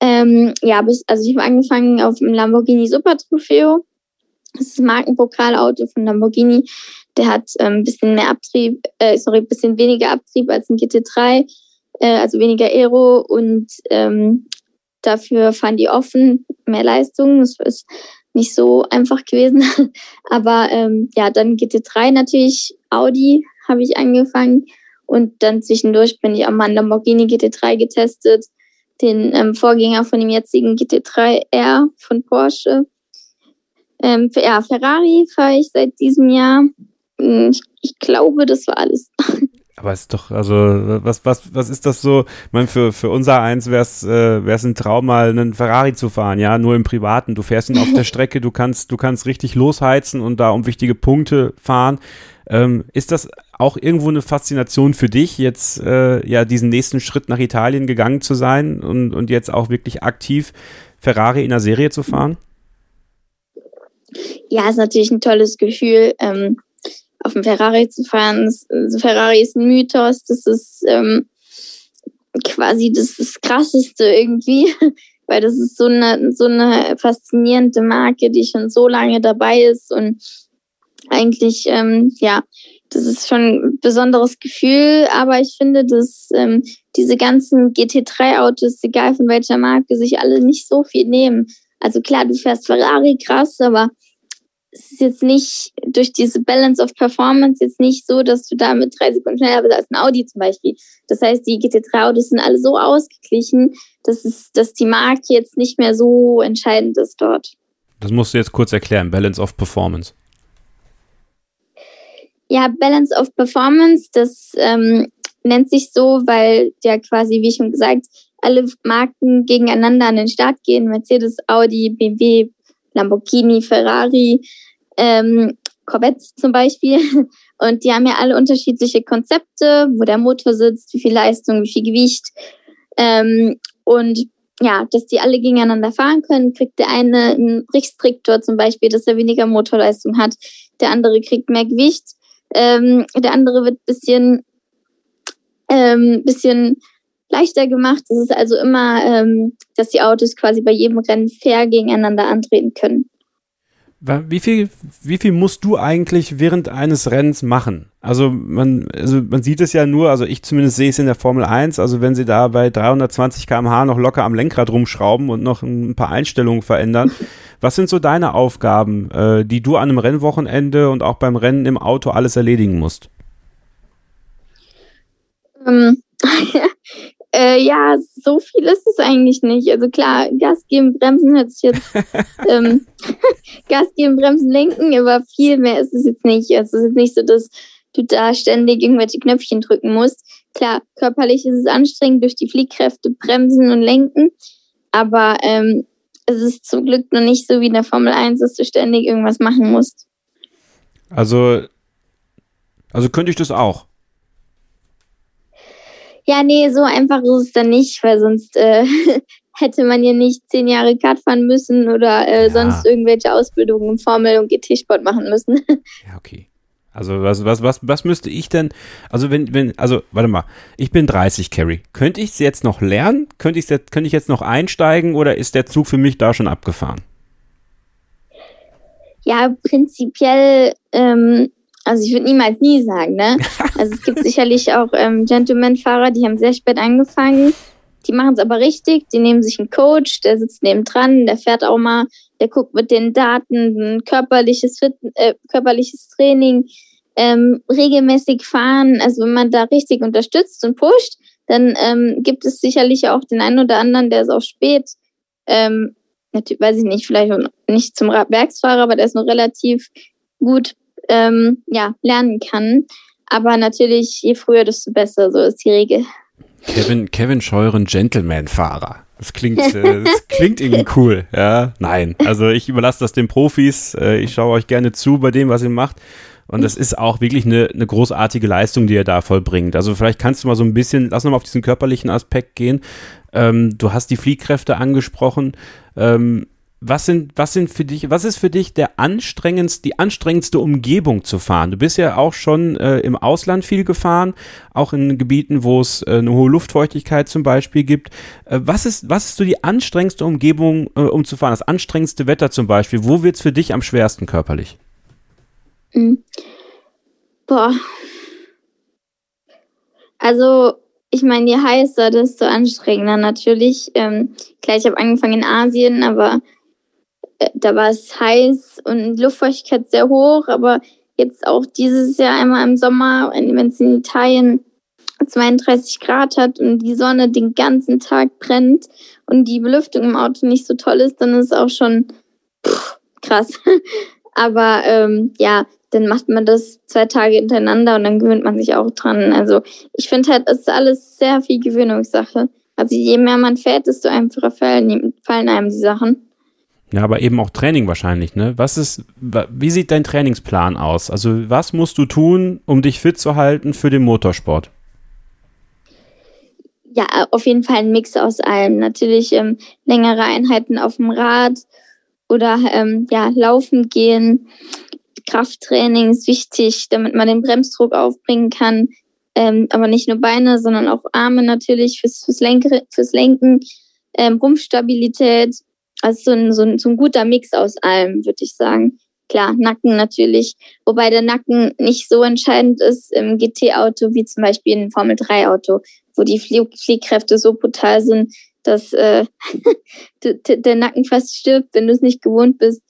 Ähm, ja, bis, also ich habe angefangen auf dem Lamborghini Super Trofeo. Das ist ein Markenpokalauto von Lamborghini. Der hat ein ähm, bisschen mehr Abtrieb, äh, sorry, bisschen weniger Abtrieb als ein GT3, äh, also weniger Aero und ähm, dafür fahren die offen, mehr Leistung. Das ist nicht so einfach gewesen. Aber ähm, ja, dann GT3 natürlich, Audi habe ich angefangen und dann zwischendurch bin ich an Lamborghini GT3 getestet, den ähm, Vorgänger von dem jetzigen GT3R von Porsche. Ähm, ja, Ferrari fahre ich seit diesem Jahr ich, ich glaube, das war alles. Aber es ist doch, also, was, was, was ist das so? Ich meine, für, für unser eins wäre es äh, wär's ein Traum, mal einen Ferrari zu fahren, ja, nur im Privaten. Du fährst ihn auf der Strecke, du kannst, du kannst richtig losheizen und da um wichtige Punkte fahren. Ähm, ist das auch irgendwo eine Faszination für dich, jetzt äh, ja diesen nächsten Schritt nach Italien gegangen zu sein und, und jetzt auch wirklich aktiv Ferrari in der Serie zu fahren? Ja, ist natürlich ein tolles Gefühl. Ähm auf dem Ferrari zu fahren. Also Ferrari ist ein Mythos, das ist ähm, quasi das, das Krasseste irgendwie, weil das ist so eine, so eine faszinierende Marke, die schon so lange dabei ist und eigentlich, ähm, ja, das ist schon ein besonderes Gefühl, aber ich finde, dass ähm, diese ganzen GT3-Autos, egal von welcher Marke, sich alle nicht so viel nehmen. Also klar, du fährst Ferrari krass, aber es ist jetzt nicht durch diese Balance of Performance jetzt nicht so, dass du damit drei Sekunden schneller bist als ein Audi zum Beispiel. Das heißt, die GT3-Autos sind alle so ausgeglichen, dass, es, dass die Marke jetzt nicht mehr so entscheidend ist dort. Das musst du jetzt kurz erklären, Balance of Performance. Ja, Balance of Performance, das ähm, nennt sich so, weil ja quasi, wie schon gesagt, alle Marken gegeneinander an den Start gehen. Mercedes, Audi, BMW, Lamborghini, Ferrari, ähm, Corvette zum Beispiel. Und die haben ja alle unterschiedliche Konzepte, wo der Motor sitzt, wie viel Leistung, wie viel Gewicht. Ähm, und ja, dass die alle gegeneinander fahren können, kriegt der eine einen Restriktor zum Beispiel, dass er weniger Motorleistung hat. Der andere kriegt mehr Gewicht. Ähm, der andere wird bisschen, ähm, bisschen leichter gemacht. Es ist also immer, ähm, dass die Autos quasi bei jedem Rennen fair gegeneinander antreten können. Wie viel, wie viel musst du eigentlich während eines Rennens machen? Also man, also man sieht es ja nur, also ich zumindest sehe es in der Formel 1, also wenn sie da bei 320 km/h noch locker am Lenkrad rumschrauben und noch ein paar Einstellungen verändern. Was sind so deine Aufgaben, äh, die du an einem Rennwochenende und auch beim Rennen im Auto alles erledigen musst? Ähm, äh, ja, so viel ist es eigentlich nicht. Also klar, Gas geben, Bremsen hört sich jetzt ähm, Gas geben, Bremsen, lenken, aber viel mehr ist es jetzt nicht. Also es ist jetzt nicht so, dass du da ständig irgendwelche Knöpfchen drücken musst. Klar, körperlich ist es anstrengend durch die Fliehkräfte, Bremsen und Lenken, aber ähm, es ist zum Glück noch nicht so wie in der Formel 1, dass du ständig irgendwas machen musst. Also, also könnte ich das auch. Ja, nee, so einfach ist es dann nicht, weil sonst äh, hätte man ja nicht zehn Jahre Kart fahren müssen oder äh, ja. sonst irgendwelche Ausbildungen im Formel- und GT-Sport machen müssen. Ja, okay. Also was, was, was, was müsste ich denn, also wenn, wenn, also warte mal, ich bin 30, Carrie. Könnte ich es jetzt noch lernen? Könnte, ich's jetzt, könnte ich jetzt noch einsteigen oder ist der Zug für mich da schon abgefahren? Ja, prinzipiell, ähm, also ich würde niemals nie sagen, ne? Also es gibt sicherlich auch ähm, Gentleman-Fahrer, die haben sehr spät angefangen. Die machen es aber richtig, die nehmen sich einen Coach, der sitzt neben dran, der fährt auch mal, der guckt mit den Daten, körperliches, Fit äh, körperliches Training, ähm, regelmäßig fahren. Also wenn man da richtig unterstützt und pusht, dann ähm, gibt es sicherlich auch den einen oder anderen, der ist auch spät, ähm, natürlich, weiß ich nicht, vielleicht nicht zum Werksfahrer, aber der ist noch relativ gut ähm, ja, lernen kann. Aber natürlich, je früher, desto besser, so ist die Regel. Kevin, Kevin Scheuren, Gentleman-Fahrer. Das klingt, äh, das klingt irgendwie cool, ja. Nein, also ich überlasse das den Profis. Äh, ich schaue euch gerne zu bei dem, was ihr macht. Und das ist auch wirklich eine, eine großartige Leistung, die er da vollbringt. Also vielleicht kannst du mal so ein bisschen, lass uns mal auf diesen körperlichen Aspekt gehen. Ähm, du hast die Fliehkräfte angesprochen. Ähm, was sind, was sind für dich, was ist für dich der anstrengendste, die anstrengendste Umgebung zu fahren? Du bist ja auch schon äh, im Ausland viel gefahren, auch in Gebieten, wo es äh, eine hohe Luftfeuchtigkeit zum Beispiel gibt. Äh, was ist, was ist so die anstrengendste Umgebung, äh, um zu fahren? Das anstrengendste Wetter zum Beispiel. Wo wird es für dich am schwersten körperlich? Mhm. Boah. Also, ich meine, je heißer, desto anstrengender natürlich. Ähm, klar, ich habe angefangen in Asien, aber da war es heiß und Luftfeuchtigkeit sehr hoch, aber jetzt auch dieses Jahr einmal im Sommer, wenn es in Italien 32 Grad hat und die Sonne den ganzen Tag brennt und die Belüftung im Auto nicht so toll ist, dann ist es auch schon pff, krass. aber ähm, ja, dann macht man das zwei Tage hintereinander und dann gewöhnt man sich auch dran. Also ich finde halt, es ist alles sehr viel Gewöhnungssache. Also je mehr man fährt, desto einfacher fallen, fallen einem die Sachen. Ja, aber eben auch Training wahrscheinlich, ne? Was ist, wie sieht dein Trainingsplan aus? Also, was musst du tun, um dich fit zu halten für den Motorsport? Ja, auf jeden Fall ein Mix aus allem. Natürlich ähm, längere Einheiten auf dem Rad oder ähm, ja, laufen gehen. Krafttraining ist wichtig, damit man den Bremsdruck aufbringen kann. Ähm, aber nicht nur Beine, sondern auch Arme natürlich fürs, fürs, Lenke, fürs Lenken. Ähm, Rumpfstabilität, also so ein, so ein, so ein guter Mix aus allem, würde ich sagen. Klar, Nacken natürlich, wobei der Nacken nicht so entscheidend ist im GT-Auto wie zum Beispiel im Formel-3-Auto, wo die Flie Fliehkräfte so brutal sind, dass äh, der Nacken fast stirbt, wenn du es nicht gewohnt bist.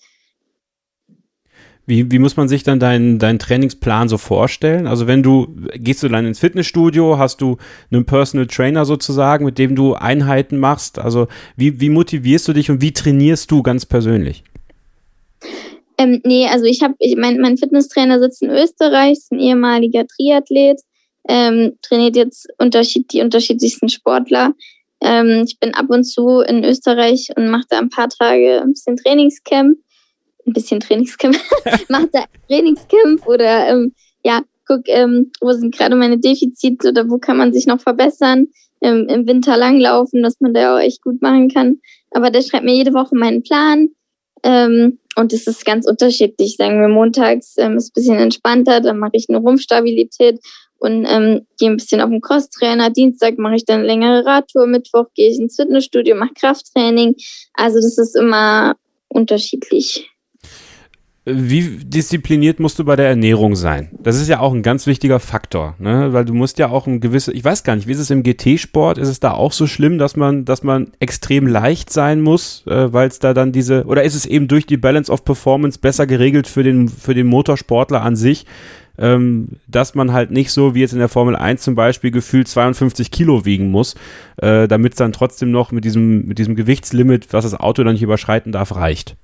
Wie, wie muss man sich dann deinen dein Trainingsplan so vorstellen? Also wenn du, gehst du dann ins Fitnessstudio, hast du einen Personal Trainer sozusagen, mit dem du Einheiten machst? Also wie, wie motivierst du dich und wie trainierst du ganz persönlich? Ähm, nee, also ich habe, ich, mein, mein Fitnesstrainer sitzt in Österreich, ist ein ehemaliger Triathlet, ähm, trainiert jetzt unterschied, die unterschiedlichsten Sportler. Ähm, ich bin ab und zu in Österreich und mache da ein paar Tage ein bisschen Trainingscamp ein bisschen Trainingscamp, macht da Trainingscamp oder ähm, ja, guck, ähm, wo sind gerade meine Defizite oder wo kann man sich noch verbessern. Ähm, Im Winter langlaufen, dass man da auch echt gut machen kann. Aber der schreibt mir jede Woche meinen Plan. Ähm, und es ist ganz unterschiedlich. Sagen wir montags ähm, ist ein bisschen entspannter, dann mache ich eine Rumpfstabilität und ähm, gehe ein bisschen auf den Crosstrainer. Dienstag mache ich dann eine längere Radtour, Mittwoch gehe ich ins Fitnessstudio, mache Krafttraining. Also das ist immer unterschiedlich. Wie diszipliniert musst du bei der Ernährung sein? Das ist ja auch ein ganz wichtiger Faktor, ne? Weil du musst ja auch ein gewisses, ich weiß gar nicht, wie ist es im GT-Sport? Ist es da auch so schlimm, dass man, dass man extrem leicht sein muss, äh, weil es da dann diese, oder ist es eben durch die Balance of Performance besser geregelt für den, für den Motorsportler an sich, ähm, dass man halt nicht so wie jetzt in der Formel 1 zum Beispiel gefühlt 52 Kilo wiegen muss, äh, damit es dann trotzdem noch mit diesem, mit diesem Gewichtslimit, was das Auto dann nicht überschreiten darf, reicht.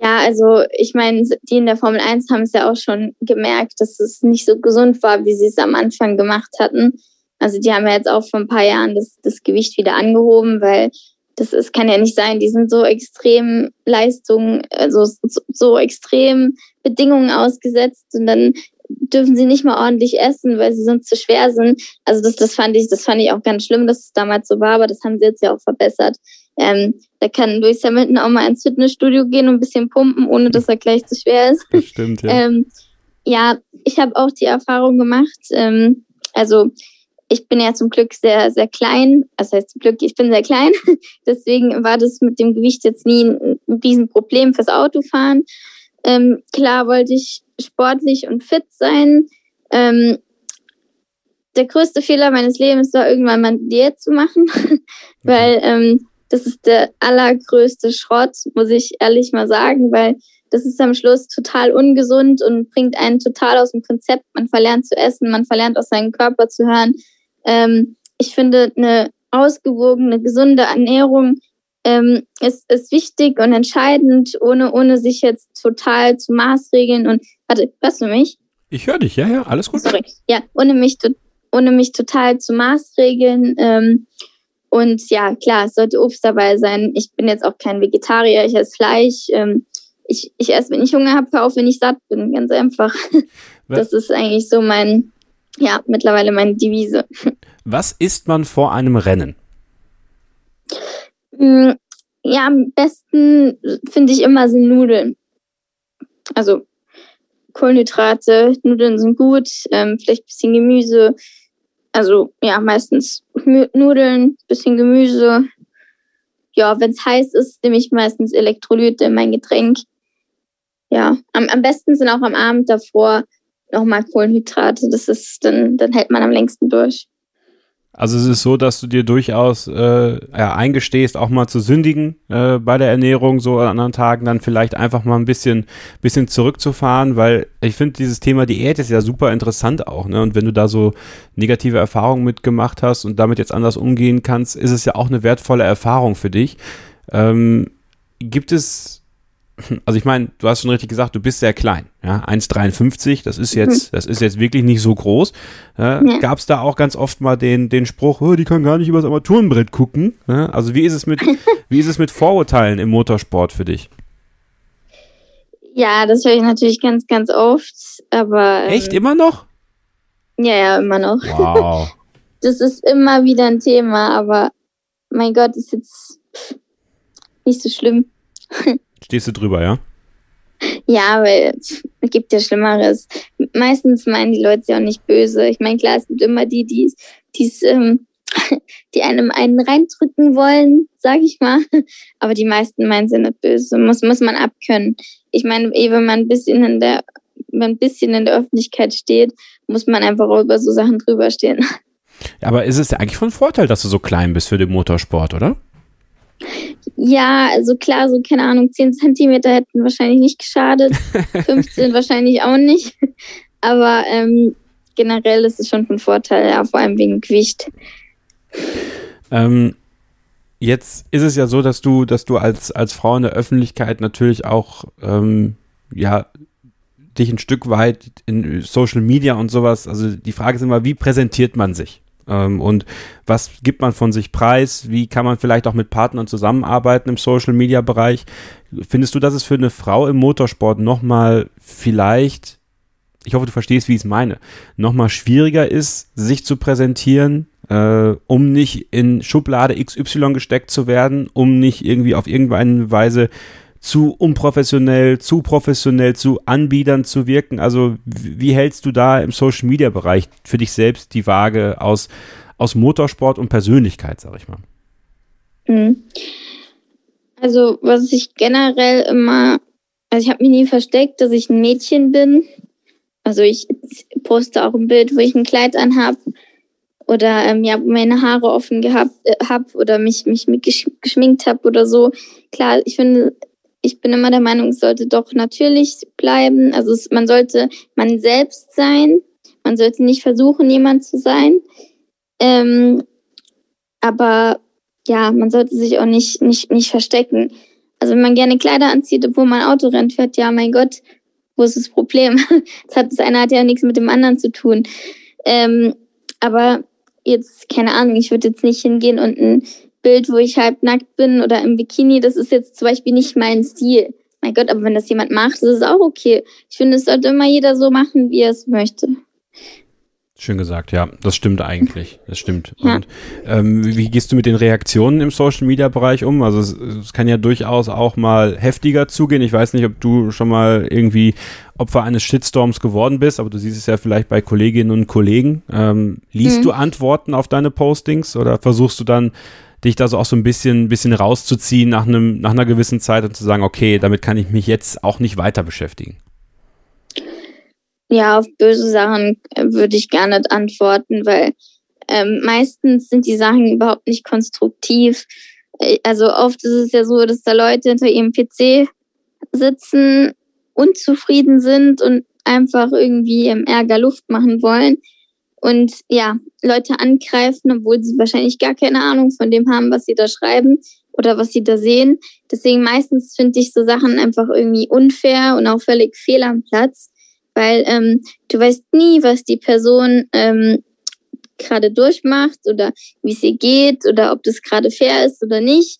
Ja, also ich meine, die in der Formel 1 haben es ja auch schon gemerkt, dass es nicht so gesund war, wie sie es am Anfang gemacht hatten. Also die haben ja jetzt auch vor ein paar Jahren das, das Gewicht wieder angehoben, weil das ist, kann ja nicht sein. Die sind so extrem Leistungen, also so, so extrem Bedingungen ausgesetzt und dann dürfen sie nicht mal ordentlich essen, weil sie sonst zu schwer sind. Also das, das fand ich, das fand ich auch ganz schlimm, dass es damals so war, aber das haben sie jetzt ja auch verbessert. Ähm, da kann Louis Hamilton auch mal ins Fitnessstudio gehen und ein bisschen pumpen, ohne dass er gleich zu schwer ist. Das stimmt, ja. ähm, ja, ich habe auch die Erfahrung gemacht. Ähm, also ich bin ja zum Glück sehr, sehr klein. Das heißt zum Glück, ich bin sehr klein. Deswegen war das mit dem Gewicht jetzt nie ein, ein Riesenproblem fürs Autofahren. Ähm, klar wollte ich sportlich und fit sein. Ähm, der größte Fehler meines Lebens war irgendwann mal Diät zu machen, weil ähm, das ist der allergrößte Schrott, muss ich ehrlich mal sagen, weil das ist am Schluss total ungesund und bringt einen total aus dem Konzept. Man verlernt zu essen, man verlernt aus seinem Körper zu hören. Ähm, ich finde, eine ausgewogene, gesunde Ernährung ähm, ist, ist wichtig und entscheidend, ohne, ohne sich jetzt total zu maßregeln. Und warte, hörst du mich? Ich höre dich, ja, ja, alles gut. Sorry. Ja, ohne mich, ohne mich total zu maßregeln. Ähm, und ja, klar, es sollte Obst dabei sein. Ich bin jetzt auch kein Vegetarier, ich esse Fleisch. Ähm, ich, ich esse, wenn ich Hunger habe, hör auf, wenn ich satt bin, ganz einfach. Das ist eigentlich so mein, ja, mittlerweile meine Devise. Was isst man vor einem Rennen? Mm, ja, am besten finde ich immer sind Nudeln. Also Kohlenhydrate, Nudeln sind gut, ähm, vielleicht ein bisschen Gemüse, also ja, meistens Nudeln, bisschen Gemüse. Ja, wenn es heiß ist, nehme ich meistens Elektrolyte in mein Getränk. Ja, am, am besten sind auch am Abend davor nochmal Kohlenhydrate. Das ist, dann, dann hält man am längsten durch. Also es ist so, dass du dir durchaus äh, ja, eingestehst, auch mal zu sündigen äh, bei der Ernährung, so an anderen Tagen dann vielleicht einfach mal ein bisschen, bisschen zurückzufahren, weil ich finde, dieses Thema Diät ist ja super interessant auch. Ne? Und wenn du da so negative Erfahrungen mitgemacht hast und damit jetzt anders umgehen kannst, ist es ja auch eine wertvolle Erfahrung für dich. Ähm, gibt es also ich meine, du hast schon richtig gesagt, du bist sehr klein, ja, 1,53, das ist jetzt, mhm. das ist jetzt wirklich nicht so groß. Ja, ja. Gab es da auch ganz oft mal den, den Spruch, oh, die kann gar nicht übers Armaturenbrett gucken. Ja, also wie ist es mit, wie ist es mit Vorurteilen im Motorsport für dich? Ja, das höre ich natürlich ganz, ganz oft, aber. Ähm, Echt immer noch? Ja, ja, immer noch. Wow. das ist immer wieder ein Thema, aber mein Gott, ist jetzt nicht so schlimm. Stehst du drüber, ja? Ja, weil es gibt ja Schlimmeres. Meistens meinen die Leute ja auch nicht böse. Ich meine, klar, es gibt immer die, die die's, ähm, die einem einen reindrücken wollen, sag ich mal. Aber die meisten meinen sie nicht böse. Muss, muss man abkönnen. Ich meine, eh, wenn man ein bisschen in der, wenn ein bisschen in der Öffentlichkeit steht, muss man einfach auch über so Sachen drüber stehen. Ja, aber ist es ja eigentlich von Vorteil, dass du so klein bist für den Motorsport, oder? Ja, also klar, so keine Ahnung, 10 Zentimeter hätten wahrscheinlich nicht geschadet, 15 wahrscheinlich auch nicht. Aber ähm, generell ist es schon von Vorteil, ja, vor allem wegen Gewicht. Ähm, jetzt ist es ja so, dass du, dass du als, als Frau in der Öffentlichkeit natürlich auch ähm, ja dich ein Stück weit in Social Media und sowas, also die Frage ist immer, wie präsentiert man sich? Ähm, und was gibt man von sich preis? Wie kann man vielleicht auch mit Partnern zusammenarbeiten im Social Media Bereich? Findest du, dass es für eine Frau im Motorsport nochmal vielleicht, ich hoffe, du verstehst, wie ich es meine, nochmal schwieriger ist, sich zu präsentieren, äh, um nicht in Schublade XY gesteckt zu werden, um nicht irgendwie auf irgendeine Weise zu unprofessionell, zu professionell, zu Anbietern zu wirken? Also wie hältst du da im Social-Media-Bereich für dich selbst die Waage aus, aus Motorsport und Persönlichkeit, sag ich mal? Mhm. Also was ich generell immer also ich habe mich nie versteckt, dass ich ein Mädchen bin. Also ich poste auch ein Bild, wo ich ein Kleid anhab oder ähm, ja, meine Haare offen gehabt äh, hab oder mich mich mit geschminkt habe oder so. Klar, ich finde, ich bin immer der Meinung, es sollte doch natürlich bleiben. Also es, man sollte man selbst sein. Man sollte nicht versuchen, jemand zu sein. Ähm, aber ja, man sollte sich auch nicht, nicht, nicht verstecken. Also wenn man gerne Kleider anzieht, obwohl man Auto rennt, fährt, ja, mein Gott, wo ist das Problem? Das, hat, das eine hat ja nichts mit dem anderen zu tun. Ähm, aber jetzt, keine Ahnung, ich würde jetzt nicht hingehen und ein Bild, wo ich halb nackt bin oder im Bikini, das ist jetzt zum Beispiel nicht mein Stil. Mein Gott, aber wenn das jemand macht, ist auch okay. Ich finde, es sollte immer jeder so machen, wie er es möchte. Schön gesagt, ja, das stimmt eigentlich. Das stimmt. Ja. Und ähm, wie gehst du mit den Reaktionen im Social Media Bereich um? Also es, es, kann ja durchaus auch mal heftiger zugehen. Ich weiß nicht, ob du schon mal irgendwie Opfer eines Shitstorms geworden bist, aber du siehst es ja vielleicht bei Kolleginnen und Kollegen. Ähm, liest mhm. du Antworten auf deine Postings oder versuchst du dann dich da so auch so ein bisschen, bisschen rauszuziehen nach einem, nach einer gewissen Zeit und zu sagen, okay, damit kann ich mich jetzt auch nicht weiter beschäftigen? Ja, auf böse Sachen äh, würde ich gar nicht antworten, weil ähm, meistens sind die Sachen überhaupt nicht konstruktiv. Äh, also oft ist es ja so, dass da Leute hinter ihrem PC sitzen, unzufrieden sind und einfach irgendwie im Ärger Luft machen wollen und ja, Leute angreifen, obwohl sie wahrscheinlich gar keine Ahnung von dem haben, was sie da schreiben oder was sie da sehen. Deswegen meistens finde ich so Sachen einfach irgendwie unfair und auch völlig fehl am Platz weil ähm, du weißt nie, was die Person ähm, gerade durchmacht oder wie es ihr geht oder ob das gerade fair ist oder nicht.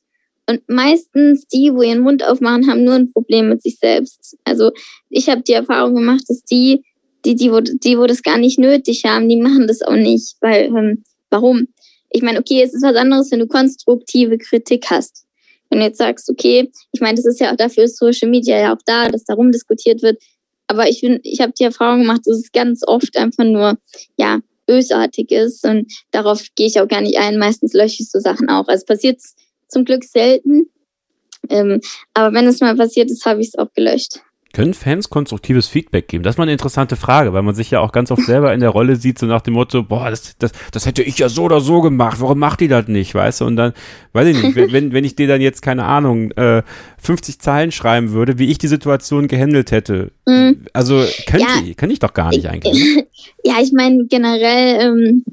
Und meistens die, wo ihren Mund aufmachen, haben nur ein Problem mit sich selbst. Also ich habe die Erfahrung gemacht, dass die, die, die, wo, die, wo das gar nicht nötig haben, die machen das auch nicht. Weil, ähm, warum? Ich meine, okay, es ist was anderes, wenn du konstruktive Kritik hast. Wenn du jetzt sagst, okay, ich meine, das ist ja auch dafür Social Media ja auch da, dass darum diskutiert wird, aber ich bin, ich habe die Erfahrung gemacht, dass es ganz oft einfach nur, ja, bösartig ist. Und darauf gehe ich auch gar nicht ein. Meistens lösche ich so Sachen auch. Also passiert zum Glück selten. Ähm, aber wenn es mal passiert ist, habe ich es auch gelöscht. Können Fans konstruktives Feedback geben? Das ist mal eine interessante Frage, weil man sich ja auch ganz oft selber in der Rolle sieht, so nach dem Motto, boah, das, das, das hätte ich ja so oder so gemacht, warum macht die das nicht, weißt du? Und dann, weiß ich nicht, wenn, wenn ich dir dann jetzt, keine Ahnung, äh, 50 Zeilen schreiben würde, wie ich die Situation gehandelt hätte, mhm. also könnte ja, ich, kann ich doch gar nicht eigentlich. Ja, ich meine, generell, ähm,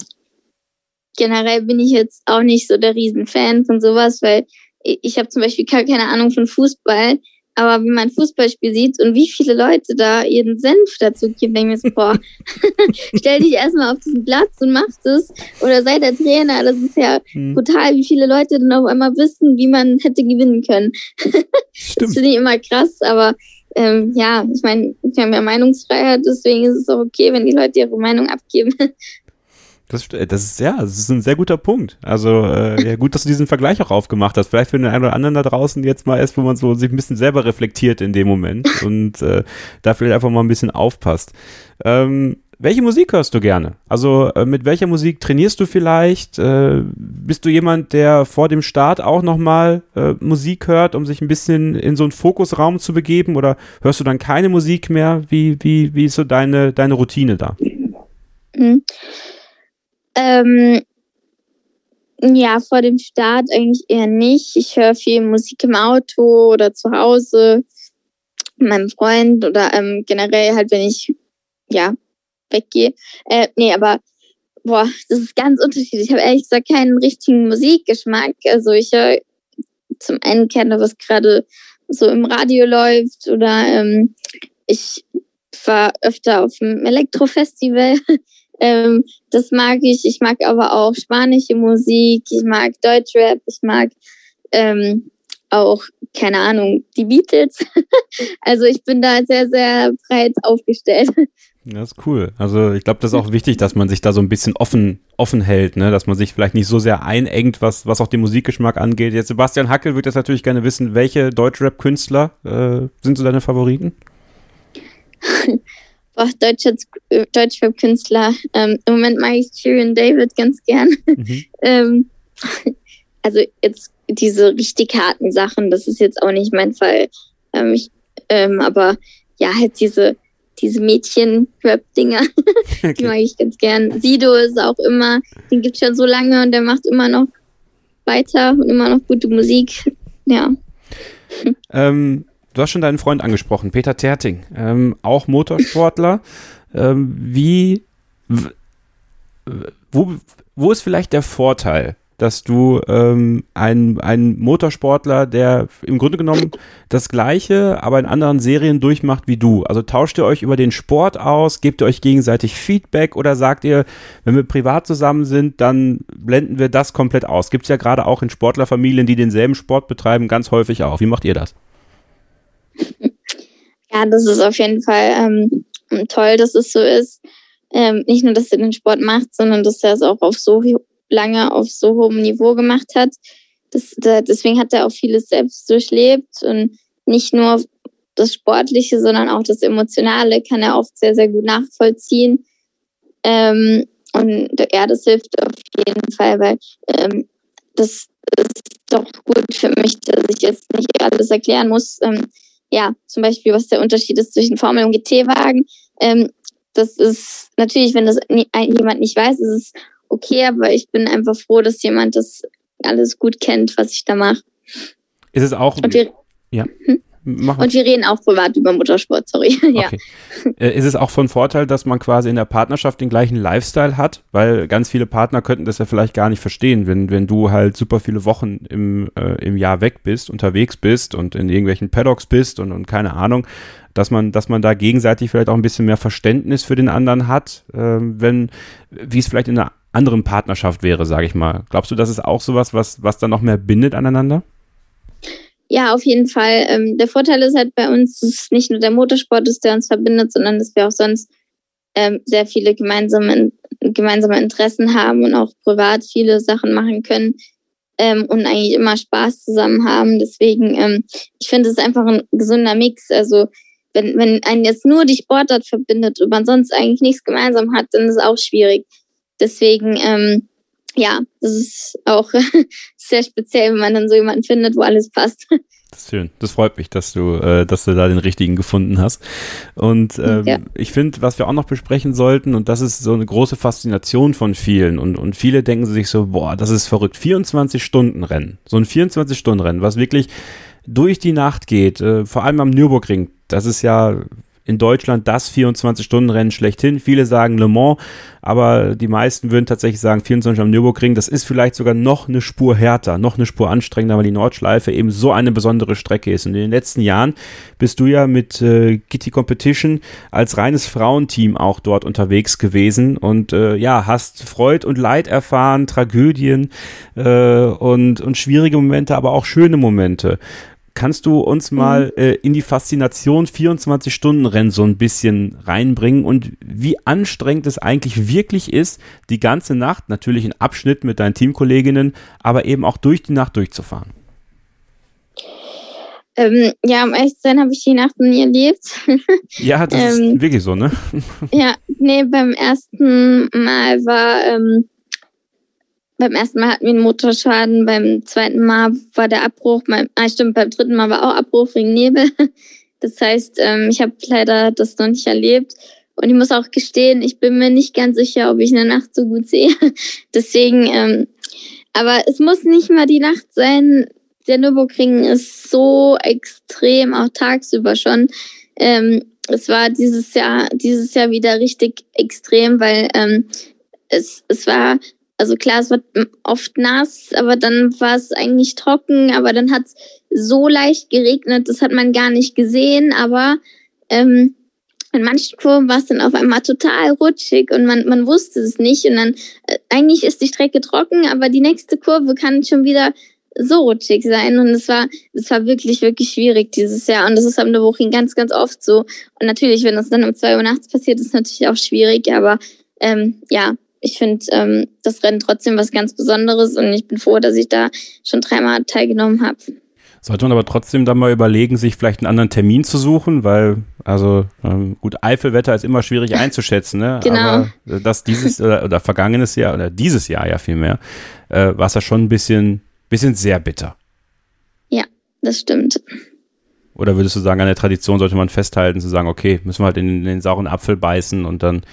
generell bin ich jetzt auch nicht so der Riesenfan von sowas, weil ich, habe zum Beispiel keine Ahnung von Fußball. Aber wenn man ein Fußballspiel sieht und wie viele Leute da ihren Senf dazu geben, denke ich mir so, boah, stell dich erstmal auf diesen Platz und mach das. Oder sei der Trainer. Das ist ja hm. brutal, wie viele Leute dann auf einmal wissen, wie man hätte gewinnen können. das finde ich immer krass, aber ähm, ja, ich meine, wir haben ja Meinungsfreiheit, deswegen ist es auch okay, wenn die Leute ihre Meinung abgeben. Das, äh, das ist ja, das ist ein sehr guter Punkt. Also äh, ja, gut, dass du diesen Vergleich auch aufgemacht hast. Vielleicht für den einen oder anderen da draußen jetzt mal erst, wo man so sich ein bisschen selber reflektiert in dem Moment und äh, da vielleicht einfach mal ein bisschen aufpasst. Ähm, welche Musik hörst du gerne? Also äh, mit welcher Musik trainierst du vielleicht? Äh, bist du jemand, der vor dem Start auch nochmal äh, Musik hört, um sich ein bisschen in so einen Fokusraum zu begeben? Oder hörst du dann keine Musik mehr? Wie, wie, wie ist so deine, deine Routine da? Mhm. Ähm, ja, vor dem Start eigentlich eher nicht. Ich höre viel Musik im Auto oder zu Hause, meinem Freund oder ähm, generell halt, wenn ich ja weggehe. Äh, nee, aber boah, das ist ganz unterschiedlich. Ich habe ehrlich gesagt keinen richtigen Musikgeschmack. Also ich höre zum einen gerne, was gerade so im Radio läuft oder ähm, ich war öfter auf dem Elektrofestival ähm, das mag ich. Ich mag aber auch spanische Musik, ich mag Deutschrap, ich mag ähm, auch, keine Ahnung, die Beatles. also ich bin da sehr, sehr breit aufgestellt. Das ist cool. Also ich glaube, das ist auch wichtig, dass man sich da so ein bisschen offen, offen hält, ne? dass man sich vielleicht nicht so sehr einengt, was, was auch den Musikgeschmack angeht. Jetzt Sebastian Hackel würde jetzt natürlich gerne wissen, welche Deutschrap-Künstler äh, sind so deine Favoriten? Boah, Deutschrap-Künstler. Ähm, Im Moment mag ich Tyrion David ganz gern. Mhm. ähm, also jetzt diese richtig harten Sachen, das ist jetzt auch nicht mein Fall. Ähm, ich Ähm, aber ja, halt diese, diese Mädchen-Rap-Dinger, okay. die mag ich ganz gern. Sido ist auch immer, den gibt es schon so lange und der macht immer noch weiter und immer noch gute Musik. Ja. Ähm, du hast schon deinen Freund angesprochen, Peter Terting, ähm, auch Motorsportler. ähm, wie, wo, wo ist vielleicht der Vorteil dass du ähm, ein, ein Motorsportler, der im Grunde genommen das Gleiche, aber in anderen Serien durchmacht wie du. Also tauscht ihr euch über den Sport aus, gebt ihr euch gegenseitig Feedback oder sagt ihr, wenn wir privat zusammen sind, dann blenden wir das komplett aus. Gibt es ja gerade auch in Sportlerfamilien, die denselben Sport betreiben, ganz häufig auch. Wie macht ihr das? Ja, das ist auf jeden Fall ähm, toll, dass es so ist. Ähm, nicht nur, dass er den Sport macht, sondern dass er es auch auf so lange auf so hohem Niveau gemacht hat. Das, da, deswegen hat er auch vieles selbst durchlebt und nicht nur das Sportliche, sondern auch das Emotionale kann er oft sehr, sehr gut nachvollziehen. Ähm, und ja, das hilft auf jeden Fall, weil ähm, das ist doch gut für mich, dass ich jetzt nicht alles erklären muss. Ähm, ja, zum Beispiel, was der Unterschied ist zwischen Formel- und GT-Wagen. Ähm, das ist natürlich, wenn das jemand nicht weiß, ist es okay, aber ich bin einfach froh, dass jemand das alles gut kennt, was ich da mache. Ist es auch. Und wir, ja. Hm? Und wir reden auch privat über Motorsport, sorry. ja. Okay. Äh, ist es auch von Vorteil, dass man quasi in der Partnerschaft den gleichen Lifestyle hat? Weil ganz viele Partner könnten das ja vielleicht gar nicht verstehen, wenn, wenn du halt super viele Wochen im, äh, im Jahr weg bist, unterwegs bist und in irgendwelchen Paddocks bist und, und keine Ahnung, dass man, dass man da gegenseitig vielleicht auch ein bisschen mehr Verständnis für den anderen hat, äh, wenn, wie es vielleicht in einer anderen Partnerschaft wäre, sage ich mal. Glaubst du, das ist auch sowas, was, was dann noch mehr bindet aneinander? Ja, auf jeden Fall. Ähm, der Vorteil ist halt bei uns, dass es nicht nur der Motorsport ist, der uns verbindet, sondern dass wir auch sonst ähm, sehr viele gemeinsame, gemeinsame Interessen haben und auch privat viele Sachen machen können ähm, und eigentlich immer Spaß zusammen haben. Deswegen, ähm, ich finde, es ist einfach ein gesunder Mix. Also wenn, wenn einen jetzt nur die Sportart verbindet und man sonst eigentlich nichts gemeinsam hat, dann ist es auch schwierig. Deswegen, ähm, ja, das ist auch sehr speziell, wenn man dann so jemanden findet, wo alles passt. Das ist schön. Das freut mich, dass du, äh, dass du da den richtigen gefunden hast. Und ähm, ja. ich finde, was wir auch noch besprechen sollten, und das ist so eine große Faszination von vielen, und, und viele denken sich so, boah, das ist verrückt. 24 Stunden Rennen. So ein 24 Stunden Rennen, was wirklich durch die Nacht geht, äh, vor allem am Nürburgring. Das ist ja in Deutschland das 24-Stunden-Rennen schlechthin. Viele sagen Le Mans, aber die meisten würden tatsächlich sagen 24 am Nürburgring. Das ist vielleicht sogar noch eine Spur härter, noch eine Spur anstrengender, weil die Nordschleife eben so eine besondere Strecke ist. Und in den letzten Jahren bist du ja mit äh, Gitti Competition als reines Frauenteam auch dort unterwegs gewesen und äh, ja, hast Freud und Leid erfahren, Tragödien äh, und, und schwierige Momente, aber auch schöne Momente. Kannst du uns mal mhm. äh, in die Faszination 24-Stunden-Rennen so ein bisschen reinbringen und wie anstrengend es eigentlich wirklich ist, die ganze Nacht, natürlich in Abschnitt mit deinen Teamkolleginnen, aber eben auch durch die Nacht durchzufahren? Ähm, ja, um ehrlich zu sein, habe ich die Nacht nie erlebt. ja, das ähm, ist wirklich so, ne? ja, nee, beim ersten Mal war ähm, beim ersten Mal hatten wir einen Motorschaden, beim zweiten Mal war der Abbruch, beim, ah stimmt, beim dritten Mal war auch Abbruch wegen Nebel. Das heißt, ähm, ich habe leider das noch nicht erlebt. Und ich muss auch gestehen, ich bin mir nicht ganz sicher, ob ich in der Nacht so gut sehe. Deswegen, ähm, aber es muss nicht mal die Nacht sein. Der Nürburgring ist so extrem, auch tagsüber schon. Ähm, es war dieses Jahr, dieses Jahr wieder richtig extrem, weil ähm, es, es war also klar, es wird oft nass, aber dann war es eigentlich trocken, aber dann hat es so leicht geregnet, das hat man gar nicht gesehen, aber ähm, in manchen Kurven war es dann auf einmal total rutschig und man, man wusste es nicht und dann äh, eigentlich ist die Strecke trocken, aber die nächste Kurve kann schon wieder so rutschig sein und es war es war wirklich wirklich schwierig dieses Jahr und das ist am Nürburgring ganz ganz oft so und natürlich wenn das dann um zwei Uhr nachts passiert ist natürlich auch schwierig aber ähm, ja ich finde ähm, das Rennen trotzdem was ganz Besonderes und ich bin froh, dass ich da schon dreimal teilgenommen habe. Sollte man aber trotzdem dann mal überlegen, sich vielleicht einen anderen Termin zu suchen, weil, also ähm, gut, Eifelwetter ist immer schwierig einzuschätzen, ne? genau. Aber das dieses oder, oder, vergangenes Jahr oder dieses Jahr ja vielmehr, äh, war es ja schon ein bisschen, bisschen sehr bitter. Ja, das stimmt. Oder würdest du sagen, an der Tradition sollte man festhalten, zu sagen, okay, müssen wir halt in, in den sauren Apfel beißen und dann,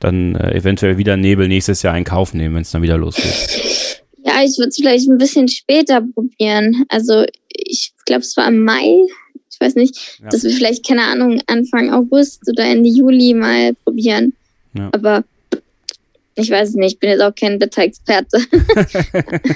dann äh, eventuell wieder Nebel nächstes Jahr in Kauf nehmen, wenn es dann wieder losgeht? Ja, ich würde es vielleicht ein bisschen später probieren. Also ich glaube, es war im Mai, ich weiß nicht, ja. dass wir vielleicht, keine Ahnung, Anfang August oder Ende Juli mal probieren. Ja. Aber ich weiß es nicht, ich bin jetzt auch kein Wetterexperte.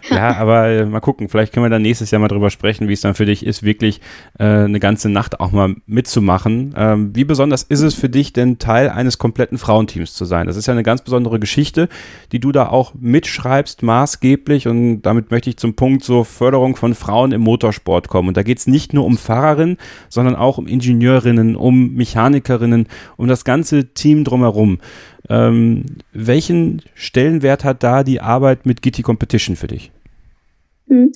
ja, aber äh, mal gucken, vielleicht können wir dann nächstes Jahr mal drüber sprechen, wie es dann für dich ist, wirklich äh, eine ganze Nacht auch mal mitzumachen. Ähm, wie besonders ist es für dich denn, Teil eines kompletten Frauenteams zu sein? Das ist ja eine ganz besondere Geschichte, die du da auch mitschreibst, maßgeblich. Und damit möchte ich zum Punkt so Förderung von Frauen im Motorsport kommen. Und da geht es nicht nur um Fahrerinnen, sondern auch um Ingenieurinnen, um Mechanikerinnen, um das ganze Team drumherum. Ähm, welchen Stellenwert hat da die Arbeit mit Gitti Competition für dich? Hm.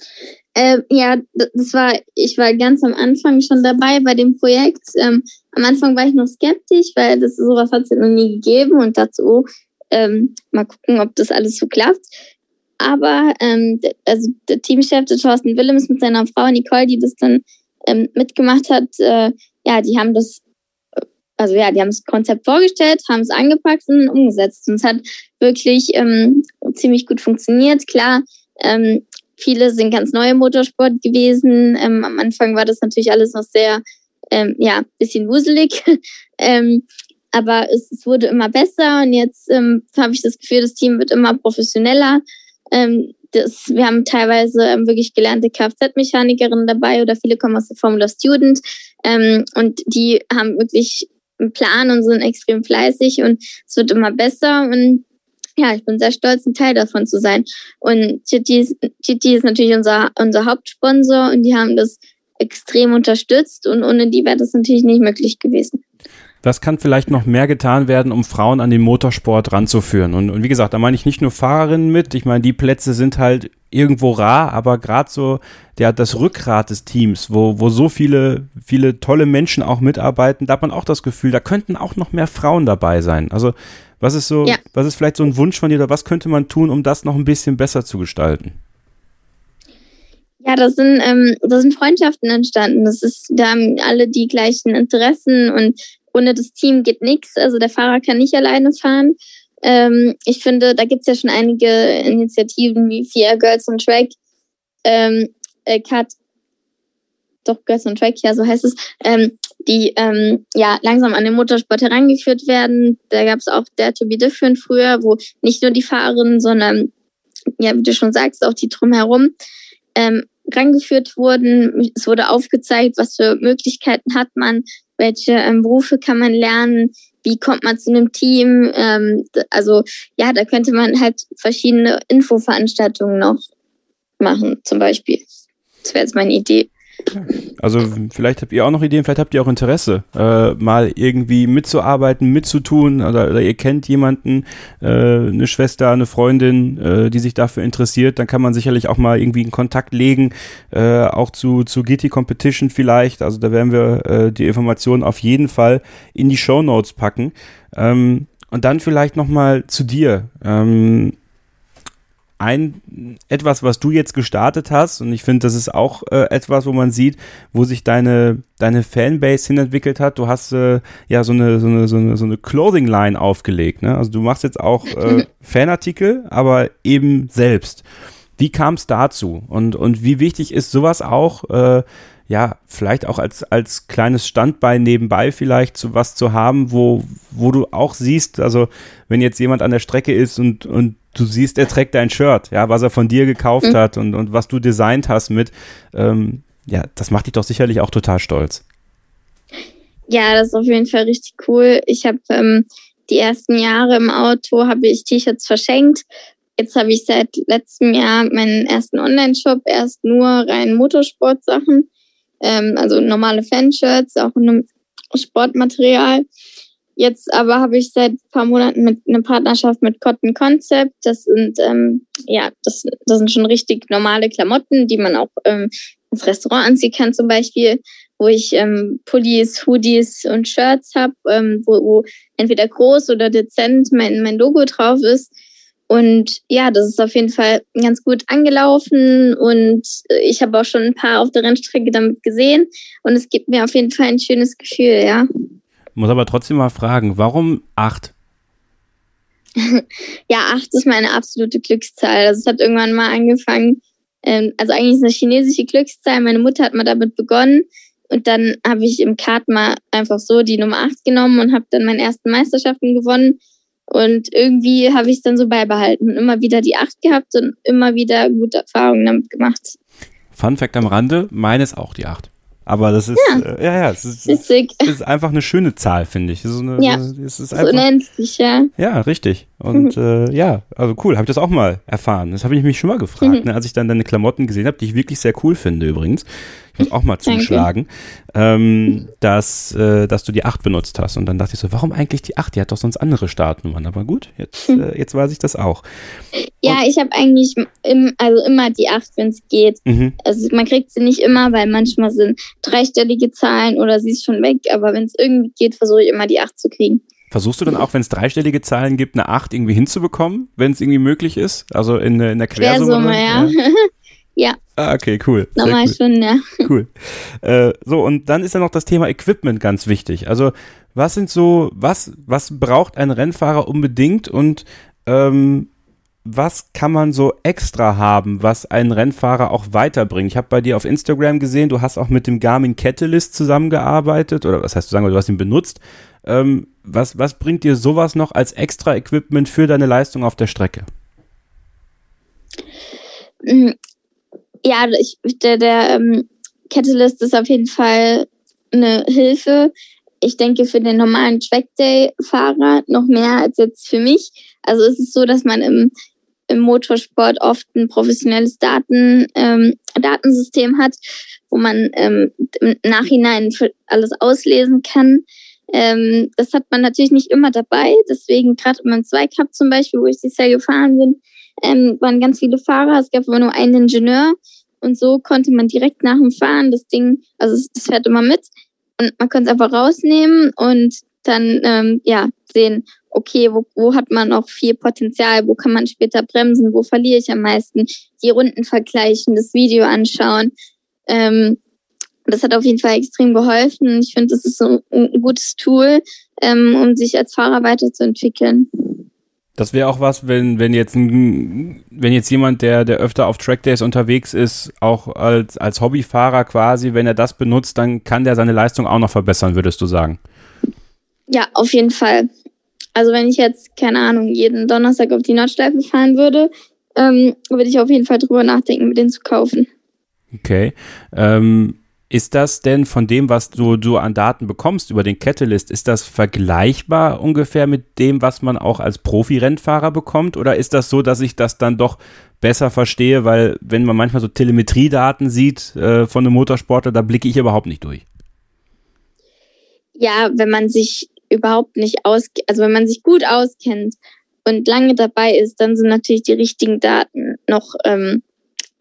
Äh, ja, das war, ich war ganz am Anfang schon dabei bei dem Projekt. Ähm, am Anfang war ich noch skeptisch, weil das sowas hat es noch nie gegeben und dazu, oh, ähm, mal gucken, ob das alles so klappt. Aber ähm, also der Teamchef, der Thorsten Willems mit seiner Frau Nicole, die das dann ähm, mitgemacht hat, äh, ja, die haben das also ja, die haben das Konzept vorgestellt, haben es angepackt und umgesetzt. Und es hat wirklich ähm, ziemlich gut funktioniert. Klar, ähm, viele sind ganz neu im Motorsport gewesen. Ähm, am Anfang war das natürlich alles noch sehr, ähm, ja, bisschen wuselig. ähm, aber es, es, wurde immer besser und jetzt ähm, habe ich das Gefühl, das Team wird immer professioneller. Ähm, das, wir haben teilweise ähm, wirklich gelernte Kfz-Mechanikerinnen dabei oder viele kommen aus der Formula Student ähm, und die haben wirklich einen Plan und sind extrem fleißig und es wird immer besser und ja, ich bin sehr stolz, ein Teil davon zu sein. Und GT ist, ist natürlich unser, unser Hauptsponsor und die haben das extrem unterstützt und ohne die wäre das natürlich nicht möglich gewesen. Was kann vielleicht noch mehr getan werden, um Frauen an den Motorsport ranzuführen? Und, und wie gesagt, da meine ich nicht nur Fahrerinnen mit. Ich meine, die Plätze sind halt irgendwo rar, aber gerade so der, das Rückgrat des Teams, wo, wo so viele, viele tolle Menschen auch mitarbeiten, da hat man auch das Gefühl, da könnten auch noch mehr Frauen dabei sein. Also, was ist so, ja. was ist vielleicht so ein Wunsch von dir oder was könnte man tun, um das noch ein bisschen besser zu gestalten? Ja, das sind, ähm, das sind Freundschaften entstanden. Das ist, da haben alle die gleichen Interessen und ohne das Team geht nichts. Also der Fahrer kann nicht alleine fahren. Ähm, ich finde, da gibt es ja schon einige Initiativen wie Vier Girls on Track, ähm, äh, Cut, doch Girls on Track, ja, so heißt es, ähm, die ähm, ja langsam an den Motorsport herangeführt werden. Da gab es auch der To Be Different früher, wo nicht nur die Fahrerinnen, sondern ja, wie du schon sagst, auch die drumherum ähm, rangeführt wurden. Es wurde aufgezeigt, was für Möglichkeiten hat man, welche ähm, Berufe kann man lernen, wie kommt man zu einem Team. Ähm, also ja, da könnte man halt verschiedene Infoveranstaltungen noch machen, zum Beispiel. Das wäre jetzt meine Idee. Also vielleicht habt ihr auch noch Ideen, vielleicht habt ihr auch Interesse, äh, mal irgendwie mitzuarbeiten, mitzutun oder, oder ihr kennt jemanden, äh, eine Schwester, eine Freundin, äh, die sich dafür interessiert, dann kann man sicherlich auch mal irgendwie einen Kontakt legen, äh, auch zu, zu GT Competition vielleicht. Also da werden wir äh, die Informationen auf jeden Fall in die Show Notes packen. Ähm, und dann vielleicht nochmal zu dir. Ähm, ein etwas, was du jetzt gestartet hast, und ich finde, das ist auch äh, etwas, wo man sieht, wo sich deine, deine Fanbase hinentwickelt hat. Du hast äh, ja so eine, so eine, so eine, so eine Clothing-Line aufgelegt. Ne? Also du machst jetzt auch äh, Fanartikel, aber eben selbst. Wie kam es dazu? Und, und wie wichtig ist sowas auch, äh, ja, vielleicht auch als, als kleines Standbein nebenbei vielleicht zu was zu haben, wo, wo du auch siehst, also wenn jetzt jemand an der Strecke ist und, und du siehst, er trägt dein Shirt, ja, was er von dir gekauft mhm. hat und, und was du designt hast mit, ähm, ja, das macht dich doch sicherlich auch total stolz. Ja, das ist auf jeden Fall richtig cool. Ich habe ähm, die ersten Jahre im Auto habe ich T-Shirts verschenkt. Jetzt habe ich seit letztem Jahr meinen ersten Online-Shop erst nur rein Motorsportsachen, ähm, also normale Fanshirts, auch in einem Sportmaterial. Jetzt aber habe ich seit ein paar Monaten mit eine Partnerschaft mit Cotton Concept. Das sind ähm, ja, das, das sind schon richtig normale Klamotten, die man auch ähm, ins Restaurant anziehen kann, zum Beispiel, wo ich ähm, Pullis, Hoodies und Shirts habe, ähm, wo, wo entweder groß oder dezent mein, mein Logo drauf ist. Und ja, das ist auf jeden Fall ganz gut angelaufen und ich habe auch schon ein paar auf der Rennstrecke damit gesehen und es gibt mir auf jeden Fall ein schönes Gefühl, ja. Muss aber trotzdem mal fragen, warum acht? ja, acht ist meine absolute Glückszahl. Also es hat irgendwann mal angefangen, ähm, also eigentlich ist es eine chinesische Glückszahl. Meine Mutter hat mal damit begonnen und dann habe ich im Kart mal einfach so die Nummer acht genommen und habe dann meine ersten Meisterschaften gewonnen. Und irgendwie habe ich es dann so beibehalten und immer wieder die acht gehabt und immer wieder gute Erfahrungen damit gemacht. Fun Fact am Rande, meines auch die acht. Aber das ist, ja, äh, ja, ja, es ist, es ist, einfach eine schöne Zahl, finde ich. Es ist, eine, ja, es ist einfach, so unendlich, ja. Ja, richtig. Und mhm. äh, ja, also cool, habe ich das auch mal erfahren. Das habe ich mich schon mal gefragt, mhm. ne, als ich dann deine Klamotten gesehen habe, die ich wirklich sehr cool finde übrigens ich muss auch mal zuschlagen, ähm, dass, äh, dass du die 8 benutzt hast. Und dann dachte ich so, warum eigentlich die 8? Die hat doch sonst andere Startnummern. Aber gut, jetzt, hm. äh, jetzt weiß ich das auch. Ja, Und, ich habe eigentlich im, also immer die 8, wenn es geht. Mhm. Also man kriegt sie nicht immer, weil manchmal sind dreistellige Zahlen oder sie ist schon weg. Aber wenn es irgendwie geht, versuche ich immer die 8 zu kriegen. Versuchst du dann auch, wenn es dreistellige Zahlen gibt, eine 8 irgendwie hinzubekommen, wenn es irgendwie möglich ist? Also in, in der Quersumme? Quersumme, ja. ja. Ja. Ah, okay, cool. Nochmal cool. schon, ja. Cool. Äh, so, und dann ist ja noch das Thema Equipment ganz wichtig. Also, was sind so, was, was braucht ein Rennfahrer unbedingt und ähm, was kann man so extra haben, was einen Rennfahrer auch weiterbringt? Ich habe bei dir auf Instagram gesehen, du hast auch mit dem Garmin Catalyst zusammengearbeitet oder was heißt du sagen, du hast ihn benutzt. Ähm, was, was bringt dir sowas noch als extra Equipment für deine Leistung auf der Strecke? Ja, ich, der, der ähm, Catalyst ist auf jeden Fall eine Hilfe. Ich denke für den normalen Trackday-Fahrer noch mehr als jetzt für mich. Also es ist so, dass man im, im Motorsport oft ein professionelles Daten, ähm, Datensystem hat, wo man ähm, im Nachhinein alles auslesen kann. Ähm, das hat man natürlich nicht immer dabei. Deswegen gerade im Zweicup zum Beispiel, wo ich dieses Jahr gefahren bin, ähm, waren ganz viele Fahrer. Es gab aber nur einen Ingenieur. Und so konnte man direkt nach dem Fahren das Ding, also das fährt immer mit. Und man konnte es einfach rausnehmen und dann ähm, ja sehen, okay, wo, wo hat man noch viel Potenzial, wo kann man später bremsen, wo verliere ich am meisten, die Runden vergleichen, das Video anschauen. Ähm, das hat auf jeden Fall extrem geholfen. Ich finde, das ist so ein gutes Tool, ähm, um sich als Fahrer weiterzuentwickeln. Das wäre auch was, wenn, wenn jetzt ein, wenn jetzt jemand, der, der öfter auf Trackdays unterwegs ist, auch als, als Hobbyfahrer quasi, wenn er das benutzt, dann kann der seine Leistung auch noch verbessern, würdest du sagen? Ja, auf jeden Fall. Also wenn ich jetzt, keine Ahnung, jeden Donnerstag auf die Nordschleife fahren würde, ähm, würde ich auf jeden Fall drüber nachdenken, mit denen zu kaufen. Okay. Ähm, ist das denn von dem, was du, du an Daten bekommst über den Catalyst, ist das vergleichbar ungefähr mit dem, was man auch als Profi-Rennfahrer bekommt? Oder ist das so, dass ich das dann doch besser verstehe, weil wenn man manchmal so Telemetriedaten sieht äh, von einem Motorsportler, da blicke ich überhaupt nicht durch? Ja, wenn man sich überhaupt nicht auskennt, also wenn man sich gut auskennt und lange dabei ist, dann sind natürlich die richtigen Daten noch ähm,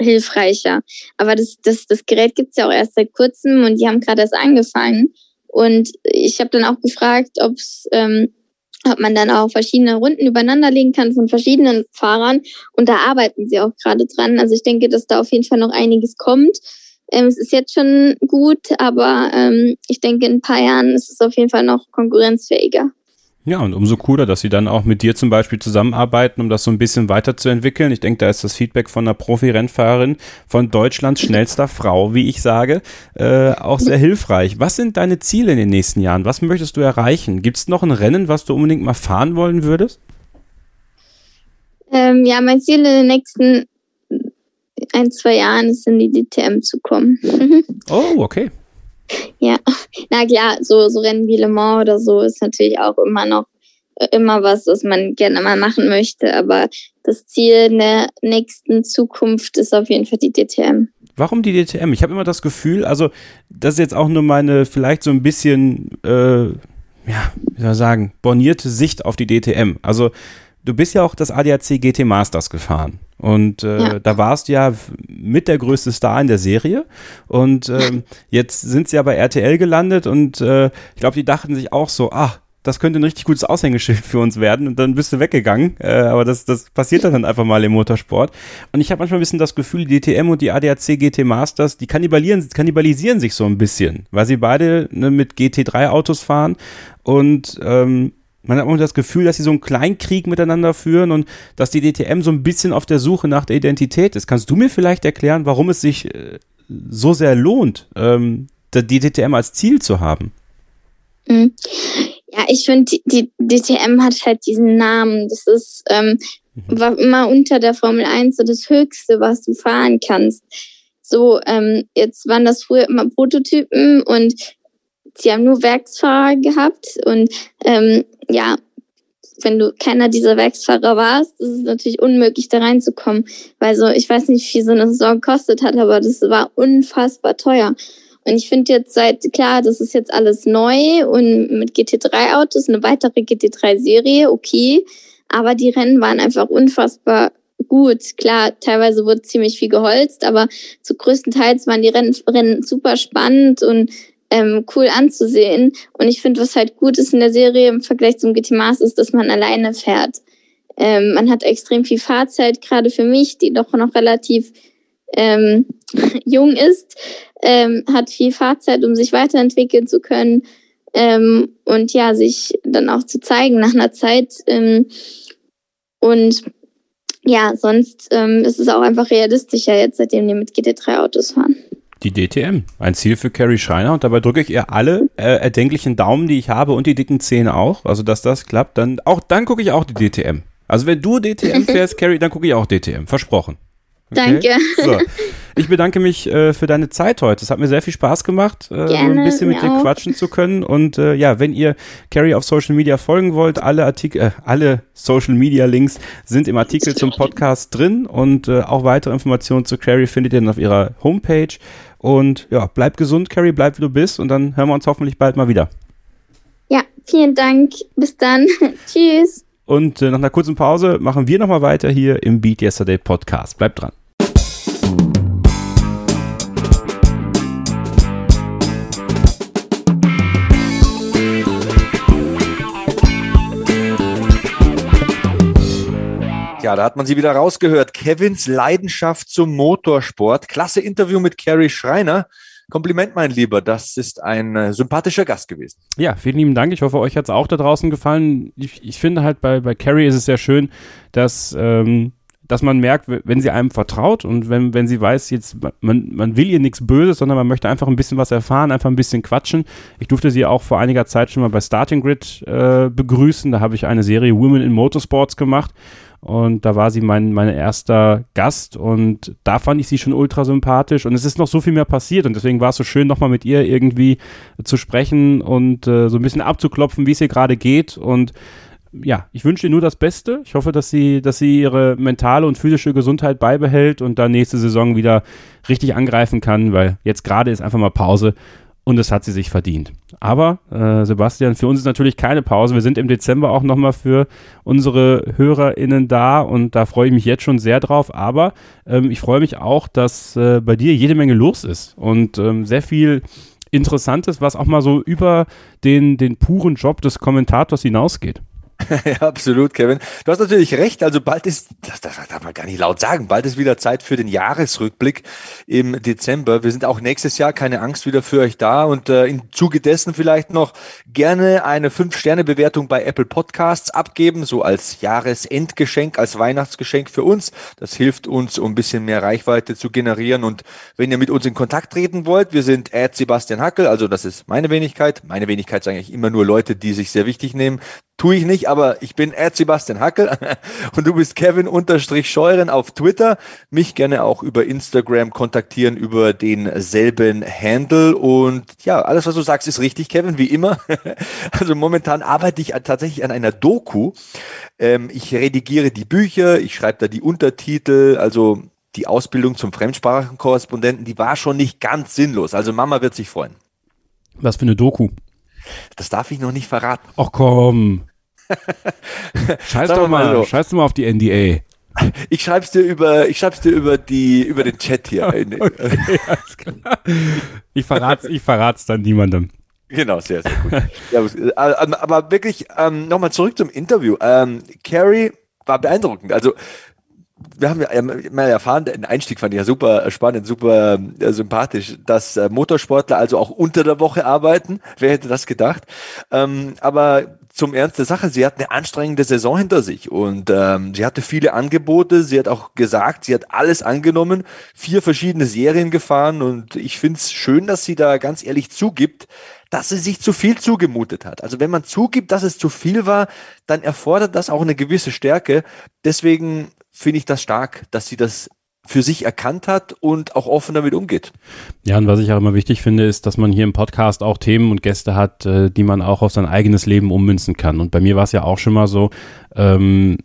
hilfreicher. Aber das, das, das Gerät gibt's ja auch erst seit kurzem und die haben gerade erst angefangen. Und ich habe dann auch gefragt, ob's, ähm, ob man dann auch verschiedene Runden übereinander legen kann von verschiedenen Fahrern. Und da arbeiten sie auch gerade dran. Also ich denke, dass da auf jeden Fall noch einiges kommt. Ähm, es ist jetzt schon gut, aber ähm, ich denke, in ein paar Jahren ist es auf jeden Fall noch konkurrenzfähiger. Ja, und umso cooler, dass sie dann auch mit dir zum Beispiel zusammenarbeiten, um das so ein bisschen weiterzuentwickeln. Ich denke, da ist das Feedback von einer Profi-Rennfahrerin von Deutschlands schnellster Frau, wie ich sage, äh, auch sehr hilfreich. Was sind deine Ziele in den nächsten Jahren? Was möchtest du erreichen? Gibt es noch ein Rennen, was du unbedingt mal fahren wollen würdest? Ähm, ja, mein Ziel in den nächsten ein, zwei Jahren ist in die DTM zu kommen. oh, okay. Ja, na klar, so, so Rennen wie Le Mans oder so ist natürlich auch immer noch äh, immer was, was man gerne mal machen möchte. Aber das Ziel in der nächsten Zukunft ist auf jeden Fall die DTM. Warum die DTM? Ich habe immer das Gefühl, also das ist jetzt auch nur meine vielleicht so ein bisschen, äh, ja, wie soll ich sagen, bornierte Sicht auf die DTM. Also du bist ja auch das ADAC GT Masters gefahren. Und äh, ja. da warst du ja mit der größte Star in der Serie. Und ähm, jetzt sind sie ja bei RTL gelandet und äh, ich glaube, die dachten sich auch so, ah, das könnte ein richtig gutes Aushängeschild für uns werden und dann bist du weggegangen. Äh, aber das, das passiert dann einfach mal im Motorsport. Und ich habe manchmal ein bisschen das Gefühl, die DTM und die ADAC GT Masters, die kannibalisieren, kannibalisieren sich so ein bisschen, weil sie beide ne, mit GT3 Autos fahren und ähm, man hat immer das Gefühl, dass sie so einen Kleinkrieg miteinander führen und dass die DTM so ein bisschen auf der Suche nach der Identität ist. Kannst du mir vielleicht erklären, warum es sich äh, so sehr lohnt, ähm, die DTM als Ziel zu haben? Mhm. Ja, ich finde, die, die DTM hat halt diesen Namen. Das ist ähm, mhm. war immer unter der Formel 1 so das Höchste, was du fahren kannst. So, ähm, jetzt waren das früher immer Prototypen und sie haben nur Werksfahrer gehabt und ähm, ja, wenn du keiner dieser Werksfahrer warst, ist es natürlich unmöglich, da reinzukommen. Weil so, ich weiß nicht, wie viel so eine Saison gekostet hat, aber das war unfassbar teuer. Und ich finde jetzt seit, klar, das ist jetzt alles neu und mit GT3-Autos eine weitere GT3-Serie, okay. Aber die Rennen waren einfach unfassbar gut. Klar, teilweise wurde ziemlich viel geholzt, aber zu größten Teils waren die Rennen, Rennen super spannend und ähm, cool anzusehen. Und ich finde, was halt gut ist in der Serie im Vergleich zum GT Mars ist, dass man alleine fährt. Ähm, man hat extrem viel Fahrzeit, gerade für mich, die doch noch relativ ähm, jung ist, ähm, hat viel Fahrzeit, um sich weiterentwickeln zu können ähm, und ja, sich dann auch zu zeigen nach einer Zeit. Ähm, und ja, sonst ähm, ist es auch einfach realistischer jetzt, seitdem die mit GT3-Autos fahren die DTM. Ein Ziel für Carrie Schreiner und dabei drücke ich ihr alle äh, erdenklichen Daumen, die ich habe und die dicken Zähne auch. Also, dass das klappt, dann auch dann gucke ich auch die DTM. Also, wenn du DTM fährst, Carrie, dann gucke ich auch DTM. Versprochen. Okay? Danke. So. Ich bedanke mich äh, für deine Zeit heute. Es hat mir sehr viel Spaß gemacht, äh, Gerne, ein bisschen mit dir auch. quatschen zu können. Und äh, ja, wenn ihr Carrie auf Social Media folgen wollt, alle Artikel, äh, alle Social Media Links sind im Artikel zum Podcast drin und äh, auch weitere Informationen zu Carrie findet ihr dann auf ihrer Homepage. Und ja, bleib gesund, Carrie, bleib wie du bist und dann hören wir uns hoffentlich bald mal wieder. Ja, vielen Dank. Bis dann. Tschüss. Und äh, nach einer kurzen Pause machen wir nochmal weiter hier im Beat Yesterday Podcast. Bleibt dran. Ja, da hat man sie wieder rausgehört. Kevins Leidenschaft zum Motorsport. Klasse Interview mit Carrie Schreiner. Kompliment, mein Lieber. Das ist ein äh, sympathischer Gast gewesen. Ja, vielen lieben Dank. Ich hoffe, euch hat es auch da draußen gefallen. Ich, ich, finde halt bei, bei Carrie ist es sehr schön, dass, ähm, dass man merkt, wenn sie einem vertraut und wenn, wenn sie weiß, jetzt man, man will ihr nichts Böses, sondern man möchte einfach ein bisschen was erfahren, einfach ein bisschen quatschen. Ich durfte sie auch vor einiger Zeit schon mal bei Starting Grid äh, begrüßen. Da habe ich eine Serie Women in Motorsports gemacht und da war sie mein, mein erster Gast und da fand ich sie schon ultra sympathisch. Und es ist noch so viel mehr passiert und deswegen war es so schön, nochmal mit ihr irgendwie zu sprechen und äh, so ein bisschen abzuklopfen, wie es ihr gerade geht. Und ja, ich wünsche ihr nur das Beste. Ich hoffe, dass sie, dass sie ihre mentale und physische Gesundheit beibehält und dann nächste Saison wieder richtig angreifen kann, weil jetzt gerade ist einfach mal Pause und es hat sie sich verdient. Aber, äh, Sebastian, für uns ist natürlich keine Pause. Wir sind im Dezember auch nochmal für unsere HörerInnen da und da freue ich mich jetzt schon sehr drauf. Aber ähm, ich freue mich auch, dass äh, bei dir jede Menge los ist und ähm, sehr viel Interessantes, was auch mal so über den, den puren Job des Kommentators hinausgeht. ja, absolut, Kevin. Du hast natürlich recht. Also bald ist, das, das darf man gar nicht laut sagen, bald ist wieder Zeit für den Jahresrückblick im Dezember. Wir sind auch nächstes Jahr, keine Angst, wieder für euch da. Und äh, im Zuge dessen vielleicht noch gerne eine Fünf-Sterne-Bewertung bei Apple Podcasts abgeben, so als Jahresendgeschenk, als Weihnachtsgeschenk für uns. Das hilft uns, um ein bisschen mehr Reichweite zu generieren. Und wenn ihr mit uns in Kontakt treten wollt, wir sind Ad Sebastian Hackel, also das ist meine Wenigkeit. Meine Wenigkeit sind eigentlich immer nur Leute, die sich sehr wichtig nehmen. Tue ich nicht, aber ich bin Erd Sebastian Hackel und du bist Kevin unterstrich Scheuren auf Twitter. Mich gerne auch über Instagram kontaktieren über denselben Handle und ja, alles was du sagst ist richtig, Kevin, wie immer. Also momentan arbeite ich tatsächlich an einer Doku. Ähm, ich redigiere die Bücher, ich schreibe da die Untertitel, also die Ausbildung zum Fremdsprachenkorrespondenten, die war schon nicht ganz sinnlos. Also Mama wird sich freuen. Was für eine Doku? Das darf ich noch nicht verraten. Ach komm. Scheiß doch mal, so. scheiß doch mal auf die NDA. Ich schreib's dir über, ich schreib's dir über die, über den Chat hier. okay, ich verrat's, ich verrat's dann niemandem. Genau, sehr, sehr gut. ja, äh, aber wirklich ähm, nochmal zurück zum Interview. Ähm, Carrie war beeindruckend. Also wir haben ja mal erfahren, den Einstieg fand ich ja super spannend, super äh, sympathisch, dass äh, Motorsportler also auch unter der Woche arbeiten. Wer hätte das gedacht? Ähm, aber zum Ernst der Sache, sie hat eine anstrengende Saison hinter sich und ähm, sie hatte viele Angebote. Sie hat auch gesagt, sie hat alles angenommen, vier verschiedene Serien gefahren und ich finde es schön, dass sie da ganz ehrlich zugibt, dass sie sich zu viel zugemutet hat. Also wenn man zugibt, dass es zu viel war, dann erfordert das auch eine gewisse Stärke. Deswegen finde ich das stark, dass sie das für sich erkannt hat und auch offen damit umgeht. Ja, und was ich auch immer wichtig finde, ist, dass man hier im Podcast auch Themen und Gäste hat, äh, die man auch auf sein eigenes Leben ummünzen kann. Und bei mir war es ja auch schon mal so, ähm,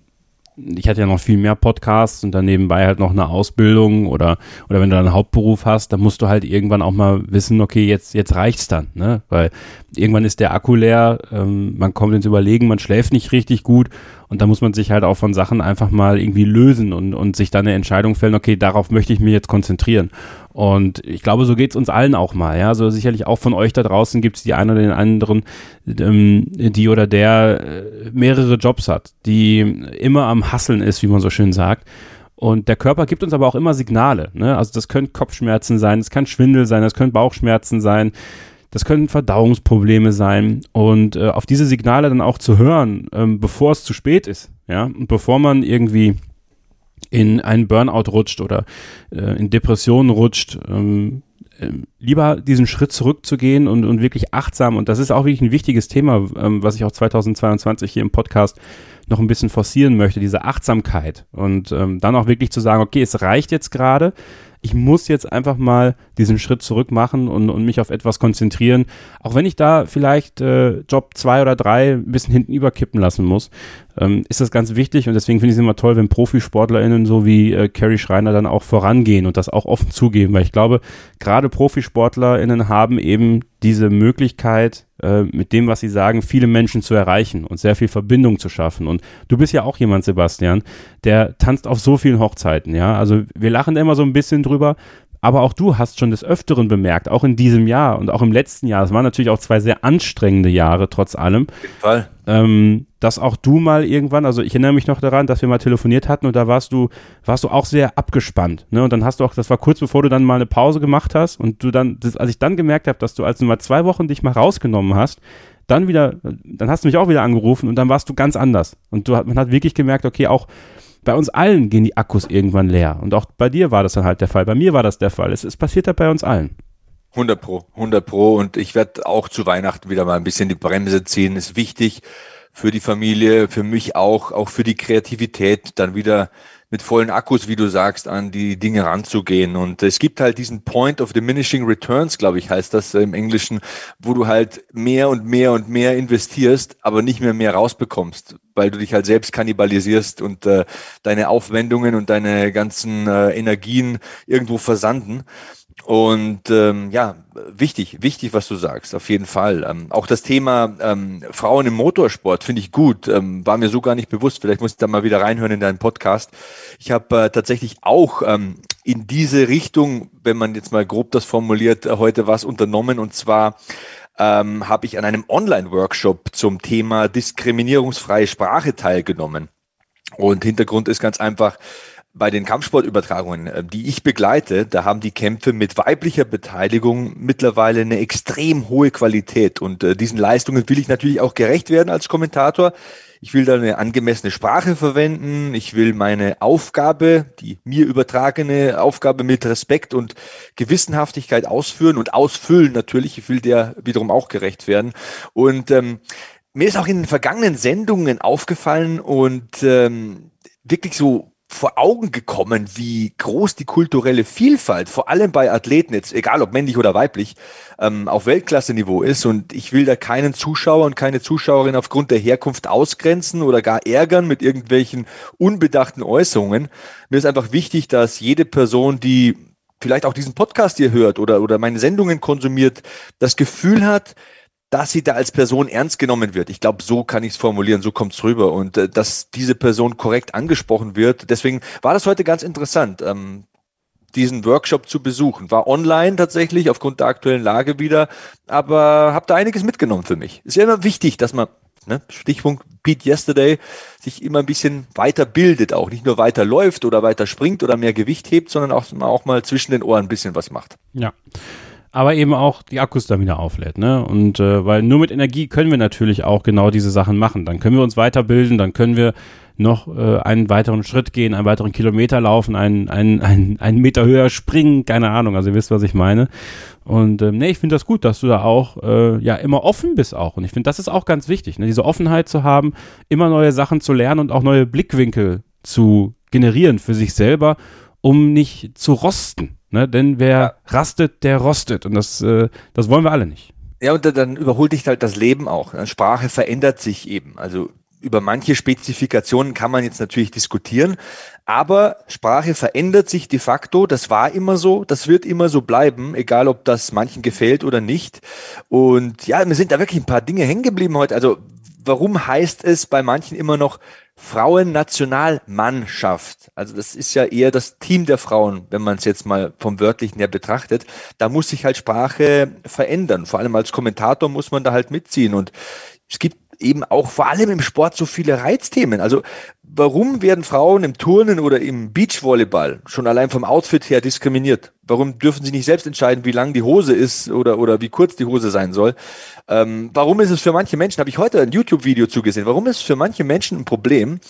ich hatte ja noch viel mehr Podcasts und dann nebenbei halt noch eine Ausbildung oder, oder wenn du einen Hauptberuf hast, dann musst du halt irgendwann auch mal wissen, okay, jetzt, jetzt reicht's dann, ne? Weil irgendwann ist der Akku leer, ähm, man kommt ins Überlegen, man schläft nicht richtig gut und da muss man sich halt auch von Sachen einfach mal irgendwie lösen und, und sich dann eine Entscheidung fällen, okay, darauf möchte ich mich jetzt konzentrieren. Und ich glaube, so geht's uns allen auch mal. Ja, so sicherlich auch von euch da draußen gibt's die einen oder den anderen, ähm, die oder der äh, mehrere Jobs hat, die immer am Hasseln ist, wie man so schön sagt. Und der Körper gibt uns aber auch immer Signale. Ne? Also das können Kopfschmerzen sein, es kann Schwindel sein, das können Bauchschmerzen sein, das können Verdauungsprobleme sein. Und äh, auf diese Signale dann auch zu hören, ähm, bevor es zu spät ist, ja, und bevor man irgendwie in einen Burnout rutscht oder äh, in Depressionen rutscht, ähm, äh, lieber diesen Schritt zurückzugehen und, und wirklich achtsam, und das ist auch wirklich ein wichtiges Thema, ähm, was ich auch 2022 hier im Podcast noch ein bisschen forcieren möchte, diese Achtsamkeit und ähm, dann auch wirklich zu sagen, okay, es reicht jetzt gerade, ich muss jetzt einfach mal diesen Schritt zurück machen und, und mich auf etwas konzentrieren, auch wenn ich da vielleicht äh, Job zwei oder drei ein bisschen hinten überkippen lassen muss, ähm, ist das ganz wichtig und deswegen finde ich es immer toll, wenn ProfisportlerInnen so wie äh, Carrie Schreiner dann auch vorangehen und das auch offen zugeben, weil ich glaube, gerade ProfisportlerInnen haben eben diese Möglichkeit, äh, mit dem, was sie sagen, viele Menschen zu erreichen und sehr viel Verbindung zu schaffen. Und du bist ja auch jemand, Sebastian, der tanzt auf so vielen Hochzeiten, ja. Also wir lachen immer so ein bisschen drüber, aber auch du hast schon des Öfteren bemerkt, auch in diesem Jahr und auch im letzten Jahr, es waren natürlich auch zwei sehr anstrengende Jahre, trotz allem. Auf jeden Fall. Ähm, dass auch du mal irgendwann, also ich erinnere mich noch daran, dass wir mal telefoniert hatten und da warst du, warst du auch sehr abgespannt. Ne? Und dann hast du auch, das war kurz bevor du dann mal eine Pause gemacht hast und du dann, das, als ich dann gemerkt habe, dass du, als du mal zwei Wochen dich mal rausgenommen hast, dann wieder, dann hast du mich auch wieder angerufen und dann warst du ganz anders. Und du, man hat wirklich gemerkt, okay, auch bei uns allen gehen die Akkus irgendwann leer. Und auch bei dir war das dann halt der Fall. Bei mir war das der Fall. Es, es passiert halt bei uns allen. 100 Pro, 100 Pro. Und ich werde auch zu Weihnachten wieder mal ein bisschen die Bremse ziehen. Ist wichtig für die Familie, für mich auch, auch für die Kreativität, dann wieder mit vollen Akkus, wie du sagst, an die Dinge ranzugehen. Und es gibt halt diesen Point of Diminishing Returns, glaube ich, heißt das im Englischen, wo du halt mehr und mehr und mehr investierst, aber nicht mehr mehr rausbekommst, weil du dich halt selbst kannibalisierst und äh, deine Aufwendungen und deine ganzen äh, Energien irgendwo versanden. Und ähm, ja, wichtig, wichtig, was du sagst, auf jeden Fall. Ähm, auch das Thema ähm, Frauen im Motorsport finde ich gut, ähm, war mir so gar nicht bewusst. Vielleicht muss ich da mal wieder reinhören in deinen Podcast. Ich habe äh, tatsächlich auch ähm, in diese Richtung, wenn man jetzt mal grob das formuliert, äh, heute was unternommen. Und zwar ähm, habe ich an einem Online-Workshop zum Thema diskriminierungsfreie Sprache teilgenommen. Und Hintergrund ist ganz einfach, bei den Kampfsportübertragungen, äh, die ich begleite, da haben die Kämpfe mit weiblicher Beteiligung mittlerweile eine extrem hohe Qualität. Und äh, diesen Leistungen will ich natürlich auch gerecht werden als Kommentator. Ich will da eine angemessene Sprache verwenden. Ich will meine Aufgabe, die mir übertragene Aufgabe mit Respekt und Gewissenhaftigkeit ausführen und ausfüllen natürlich. Ich will der wiederum auch gerecht werden. Und ähm, mir ist auch in den vergangenen Sendungen aufgefallen und ähm, wirklich so vor Augen gekommen, wie groß die kulturelle Vielfalt, vor allem bei Athleten, jetzt egal ob männlich oder weiblich, ähm, auf Weltklasse-Niveau ist. Und ich will da keinen Zuschauer und keine Zuschauerin aufgrund der Herkunft ausgrenzen oder gar ärgern mit irgendwelchen unbedachten Äußerungen. Mir ist einfach wichtig, dass jede Person, die vielleicht auch diesen Podcast hier hört oder, oder meine Sendungen konsumiert, das Gefühl hat, dass sie da als Person ernst genommen wird. Ich glaube, so kann ich es formulieren, so kommt es rüber und äh, dass diese Person korrekt angesprochen wird. Deswegen war das heute ganz interessant. Ähm, diesen Workshop zu besuchen. War online tatsächlich aufgrund der aktuellen Lage wieder, aber habe da einiges mitgenommen für mich. Ist ja immer wichtig, dass man, ne, Stichpunkt Beat Yesterday, sich immer ein bisschen weiter bildet, auch nicht nur weiter läuft oder weiter springt oder mehr Gewicht hebt, sondern auch, auch mal zwischen den Ohren ein bisschen was macht. Ja aber eben auch die Akkus dann wieder auflädt. Ne? Und äh, weil nur mit Energie können wir natürlich auch genau diese Sachen machen. Dann können wir uns weiterbilden, dann können wir noch äh, einen weiteren Schritt gehen, einen weiteren Kilometer laufen, einen, einen, einen, einen Meter höher springen, keine Ahnung, also ihr wisst, was ich meine. Und ähm, nee, ich finde das gut, dass du da auch äh, ja immer offen bist auch. Und ich finde, das ist auch ganz wichtig, ne? diese Offenheit zu haben, immer neue Sachen zu lernen und auch neue Blickwinkel zu generieren für sich selber, um nicht zu rosten. Ne? Denn wer ja. rastet, der rostet. Und das, äh, das wollen wir alle nicht. Ja, und dann überholt dich halt das Leben auch. Sprache verändert sich eben. Also über manche Spezifikationen kann man jetzt natürlich diskutieren, aber Sprache verändert sich de facto. Das war immer so, das wird immer so bleiben, egal ob das manchen gefällt oder nicht. Und ja, mir sind da wirklich ein paar Dinge hängen geblieben heute. Also warum heißt es bei manchen immer noch Frauennationalmannschaft? Also das ist ja eher das Team der Frauen, wenn man es jetzt mal vom wörtlichen her betrachtet. Da muss sich halt Sprache verändern. Vor allem als Kommentator muss man da halt mitziehen. Und es gibt eben auch vor allem im Sport so viele Reizthemen. Also warum werden Frauen im Turnen oder im Beachvolleyball schon allein vom Outfit her diskriminiert? Warum dürfen sie nicht selbst entscheiden, wie lang die Hose ist oder, oder wie kurz die Hose sein soll? Ähm, warum ist es für manche Menschen, habe ich heute ein YouTube-Video zugesehen, warum ist es für manche Menschen ein Problem,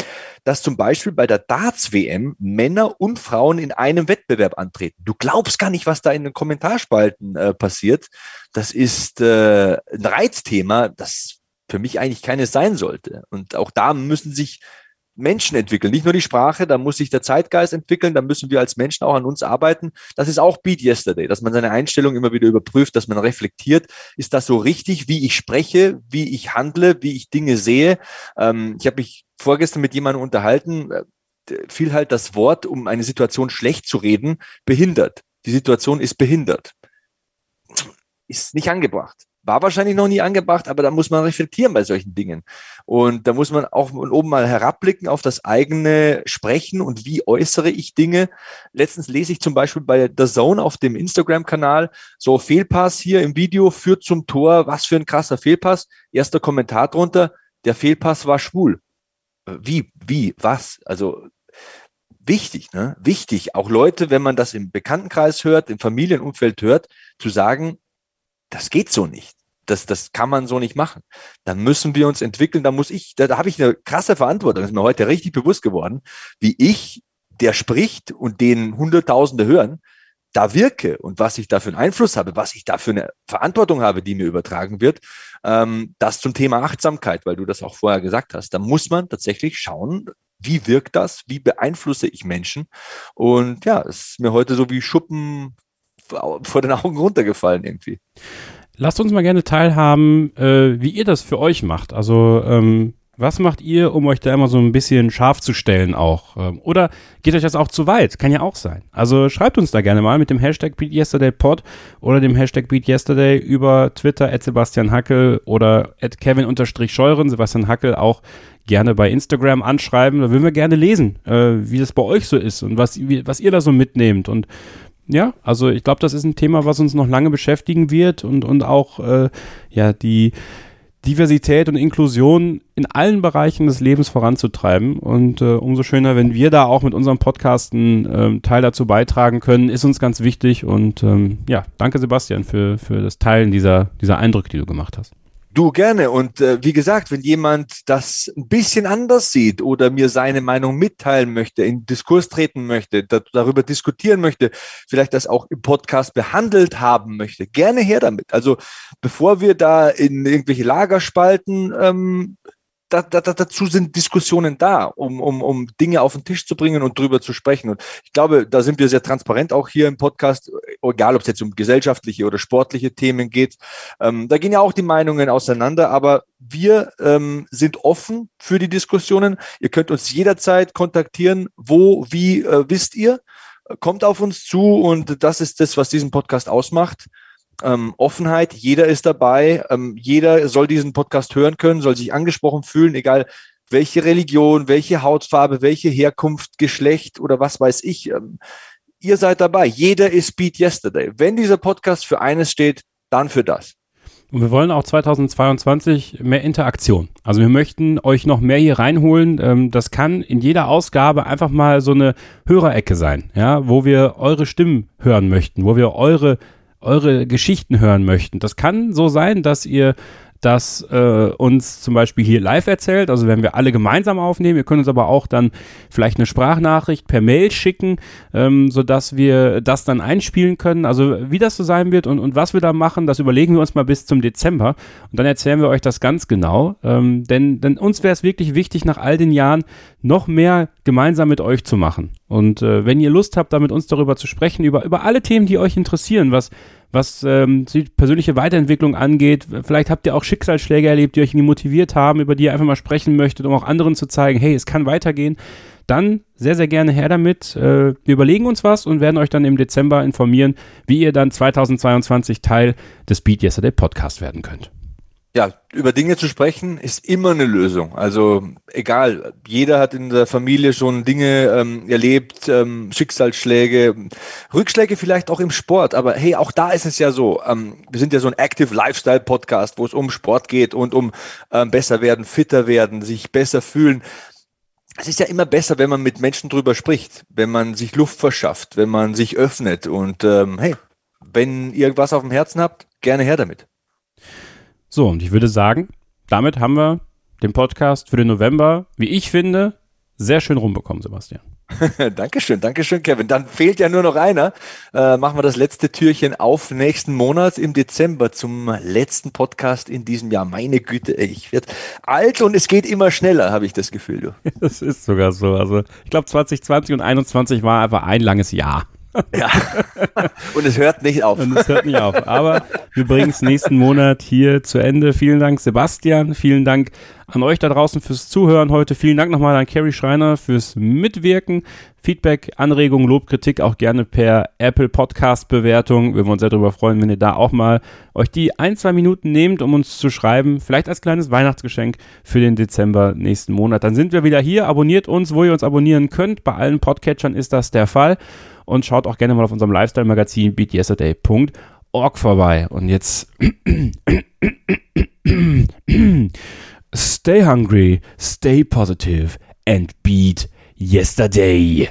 dass zum Beispiel bei der Darts-WM Männer und Frauen in einem Wettbewerb antreten? Du glaubst gar nicht, was da in den Kommentarspalten äh, passiert. Das ist äh, ein Reizthema, das für mich eigentlich keine sein sollte. Und auch da müssen sich Menschen entwickeln, nicht nur die Sprache, da muss sich der Zeitgeist entwickeln, da müssen wir als Menschen auch an uns arbeiten. Das ist auch Beat Yesterday, dass man seine Einstellung immer wieder überprüft, dass man reflektiert, ist das so richtig, wie ich spreche, wie ich handle, wie ich Dinge sehe. Ähm, ich habe mich vorgestern mit jemandem unterhalten, äh, fiel halt das Wort, um eine Situation schlecht zu reden, behindert. Die Situation ist behindert. Ist nicht angebracht war wahrscheinlich noch nie angebracht, aber da muss man reflektieren bei solchen Dingen. Und da muss man auch von oben mal herabblicken auf das eigene Sprechen und wie äußere ich Dinge. Letztens lese ich zum Beispiel bei The Zone auf dem Instagram-Kanal so Fehlpass hier im Video führt zum Tor. Was für ein krasser Fehlpass. Erster Kommentar drunter. Der Fehlpass war schwul. Wie? Wie? Was? Also wichtig, ne? Wichtig. Auch Leute, wenn man das im Bekanntenkreis hört, im Familienumfeld hört, zu sagen, das geht so nicht. Das, das kann man so nicht machen. Da müssen wir uns entwickeln. Da muss ich, da, da habe ich eine krasse Verantwortung. Das ist mir heute richtig bewusst geworden, wie ich, der spricht und den Hunderttausende hören, da wirke und was ich da für einen Einfluss habe, was ich da für eine Verantwortung habe, die mir übertragen wird. Ähm, das zum Thema Achtsamkeit, weil du das auch vorher gesagt hast. Da muss man tatsächlich schauen, wie wirkt das, wie beeinflusse ich Menschen. Und ja, es ist mir heute so wie Schuppen vor den Augen runtergefallen irgendwie. Lasst uns mal gerne teilhaben, äh, wie ihr das für euch macht. Also ähm, was macht ihr, um euch da immer so ein bisschen scharf zu stellen auch? Ähm, oder geht euch das auch zu weit? Kann ja auch sein. Also schreibt uns da gerne mal mit dem Hashtag BeatYesterdayPod oder dem Hashtag BeatYesterday über Twitter at Sebastian Hackel oder at Kevin-Scheuren, Sebastian Hackel auch gerne bei Instagram anschreiben. Da würden wir gerne lesen, äh, wie das bei euch so ist und was, wie, was ihr da so mitnehmt und ja, also ich glaube, das ist ein Thema, was uns noch lange beschäftigen wird und, und auch äh, ja die Diversität und Inklusion in allen Bereichen des Lebens voranzutreiben. Und äh, umso schöner, wenn wir da auch mit unserem Podcast einen äh, Teil dazu beitragen können, ist uns ganz wichtig. Und ähm, ja, danke Sebastian für, für das Teilen dieser, dieser Eindrücke, die du gemacht hast. Du gerne. Und äh, wie gesagt, wenn jemand das ein bisschen anders sieht oder mir seine Meinung mitteilen möchte, in Diskurs treten möchte, da, darüber diskutieren möchte, vielleicht das auch im Podcast behandelt haben möchte, gerne her damit. Also bevor wir da in irgendwelche Lagerspalten ähm, da, da, dazu sind Diskussionen da, um, um, um Dinge auf den Tisch zu bringen und drüber zu sprechen. Und ich glaube, da sind wir sehr transparent auch hier im Podcast, egal ob es jetzt um gesellschaftliche oder sportliche Themen geht. Ähm, da gehen ja auch die Meinungen auseinander, aber wir ähm, sind offen für die Diskussionen. Ihr könnt uns jederzeit kontaktieren. Wo, wie äh, wisst ihr? Kommt auf uns zu und das ist das, was diesen Podcast ausmacht ähm, Offenheit, jeder ist dabei, ähm, jeder soll diesen Podcast hören können, soll sich angesprochen fühlen, egal welche Religion, welche Hautfarbe, welche Herkunft, Geschlecht oder was weiß ich. Ähm, ihr seid dabei. Jeder ist Beat Yesterday. Wenn dieser Podcast für eines steht, dann für das. Und wir wollen auch 2022 mehr Interaktion. Also wir möchten euch noch mehr hier reinholen. Ähm, das kann in jeder Ausgabe einfach mal so eine Hörerecke sein, ja, wo wir eure Stimmen hören möchten, wo wir eure eure Geschichten hören möchten. Das kann so sein, dass ihr das äh, uns zum Beispiel hier live erzählt. Also wenn wir alle gemeinsam aufnehmen. Ihr könnt uns aber auch dann vielleicht eine Sprachnachricht per Mail schicken, ähm, sodass wir das dann einspielen können. Also wie das so sein wird und, und was wir da machen, das überlegen wir uns mal bis zum Dezember. Und dann erzählen wir euch das ganz genau. Ähm, denn, denn uns wäre es wirklich wichtig, nach all den Jahren noch mehr gemeinsam mit euch zu machen. Und äh, wenn ihr Lust habt, da mit uns darüber zu sprechen, über, über alle Themen, die euch interessieren, was was ähm, die persönliche Weiterentwicklung angeht. Vielleicht habt ihr auch Schicksalsschläge erlebt, die euch irgendwie motiviert haben, über die ihr einfach mal sprechen möchtet, um auch anderen zu zeigen, hey, es kann weitergehen. Dann sehr, sehr gerne her damit. Äh, wir überlegen uns was und werden euch dann im Dezember informieren, wie ihr dann 2022 Teil des Beat Yesterday Podcast werden könnt ja, über Dinge zu sprechen ist immer eine Lösung. Also egal, jeder hat in der Familie schon Dinge ähm, erlebt, ähm, Schicksalsschläge, Rückschläge vielleicht auch im Sport. Aber hey, auch da ist es ja so, ähm, wir sind ja so ein Active Lifestyle Podcast, wo es um Sport geht und um ähm, besser werden, fitter werden, sich besser fühlen. Es ist ja immer besser, wenn man mit Menschen drüber spricht, wenn man sich Luft verschafft, wenn man sich öffnet. Und ähm, hey, wenn ihr was auf dem Herzen habt, gerne her damit. So, und ich würde sagen, damit haben wir den Podcast für den November, wie ich finde, sehr schön rumbekommen, Sebastian. Dankeschön, Dankeschön, Kevin. Dann fehlt ja nur noch einer. Äh, machen wir das letzte Türchen auf nächsten Monat im Dezember zum letzten Podcast in diesem Jahr. Meine Güte, ich werde alt und es geht immer schneller, habe ich das Gefühl. Du. Das ist sogar so. Also ich glaube 2020 und 2021 war einfach ein langes Jahr. Ja. Und es hört nicht auf. Und es hört nicht auf. Aber wir bringen es nächsten Monat hier zu Ende. Vielen Dank, Sebastian. Vielen Dank an euch da draußen fürs Zuhören heute. Vielen Dank nochmal an Carrie Schreiner fürs Mitwirken. Feedback, Anregungen, Lob, Kritik auch gerne per Apple Podcast Bewertung. Wir würden uns sehr darüber freuen, wenn ihr da auch mal euch die ein, zwei Minuten nehmt, um uns zu schreiben. Vielleicht als kleines Weihnachtsgeschenk für den Dezember nächsten Monat. Dann sind wir wieder hier. Abonniert uns, wo ihr uns abonnieren könnt. Bei allen Podcatchern ist das der Fall und schaut auch gerne mal auf unserem Lifestyle-Magazin beatyesterday.org vorbei. Und jetzt stay hungry, stay positive and beat yesterday.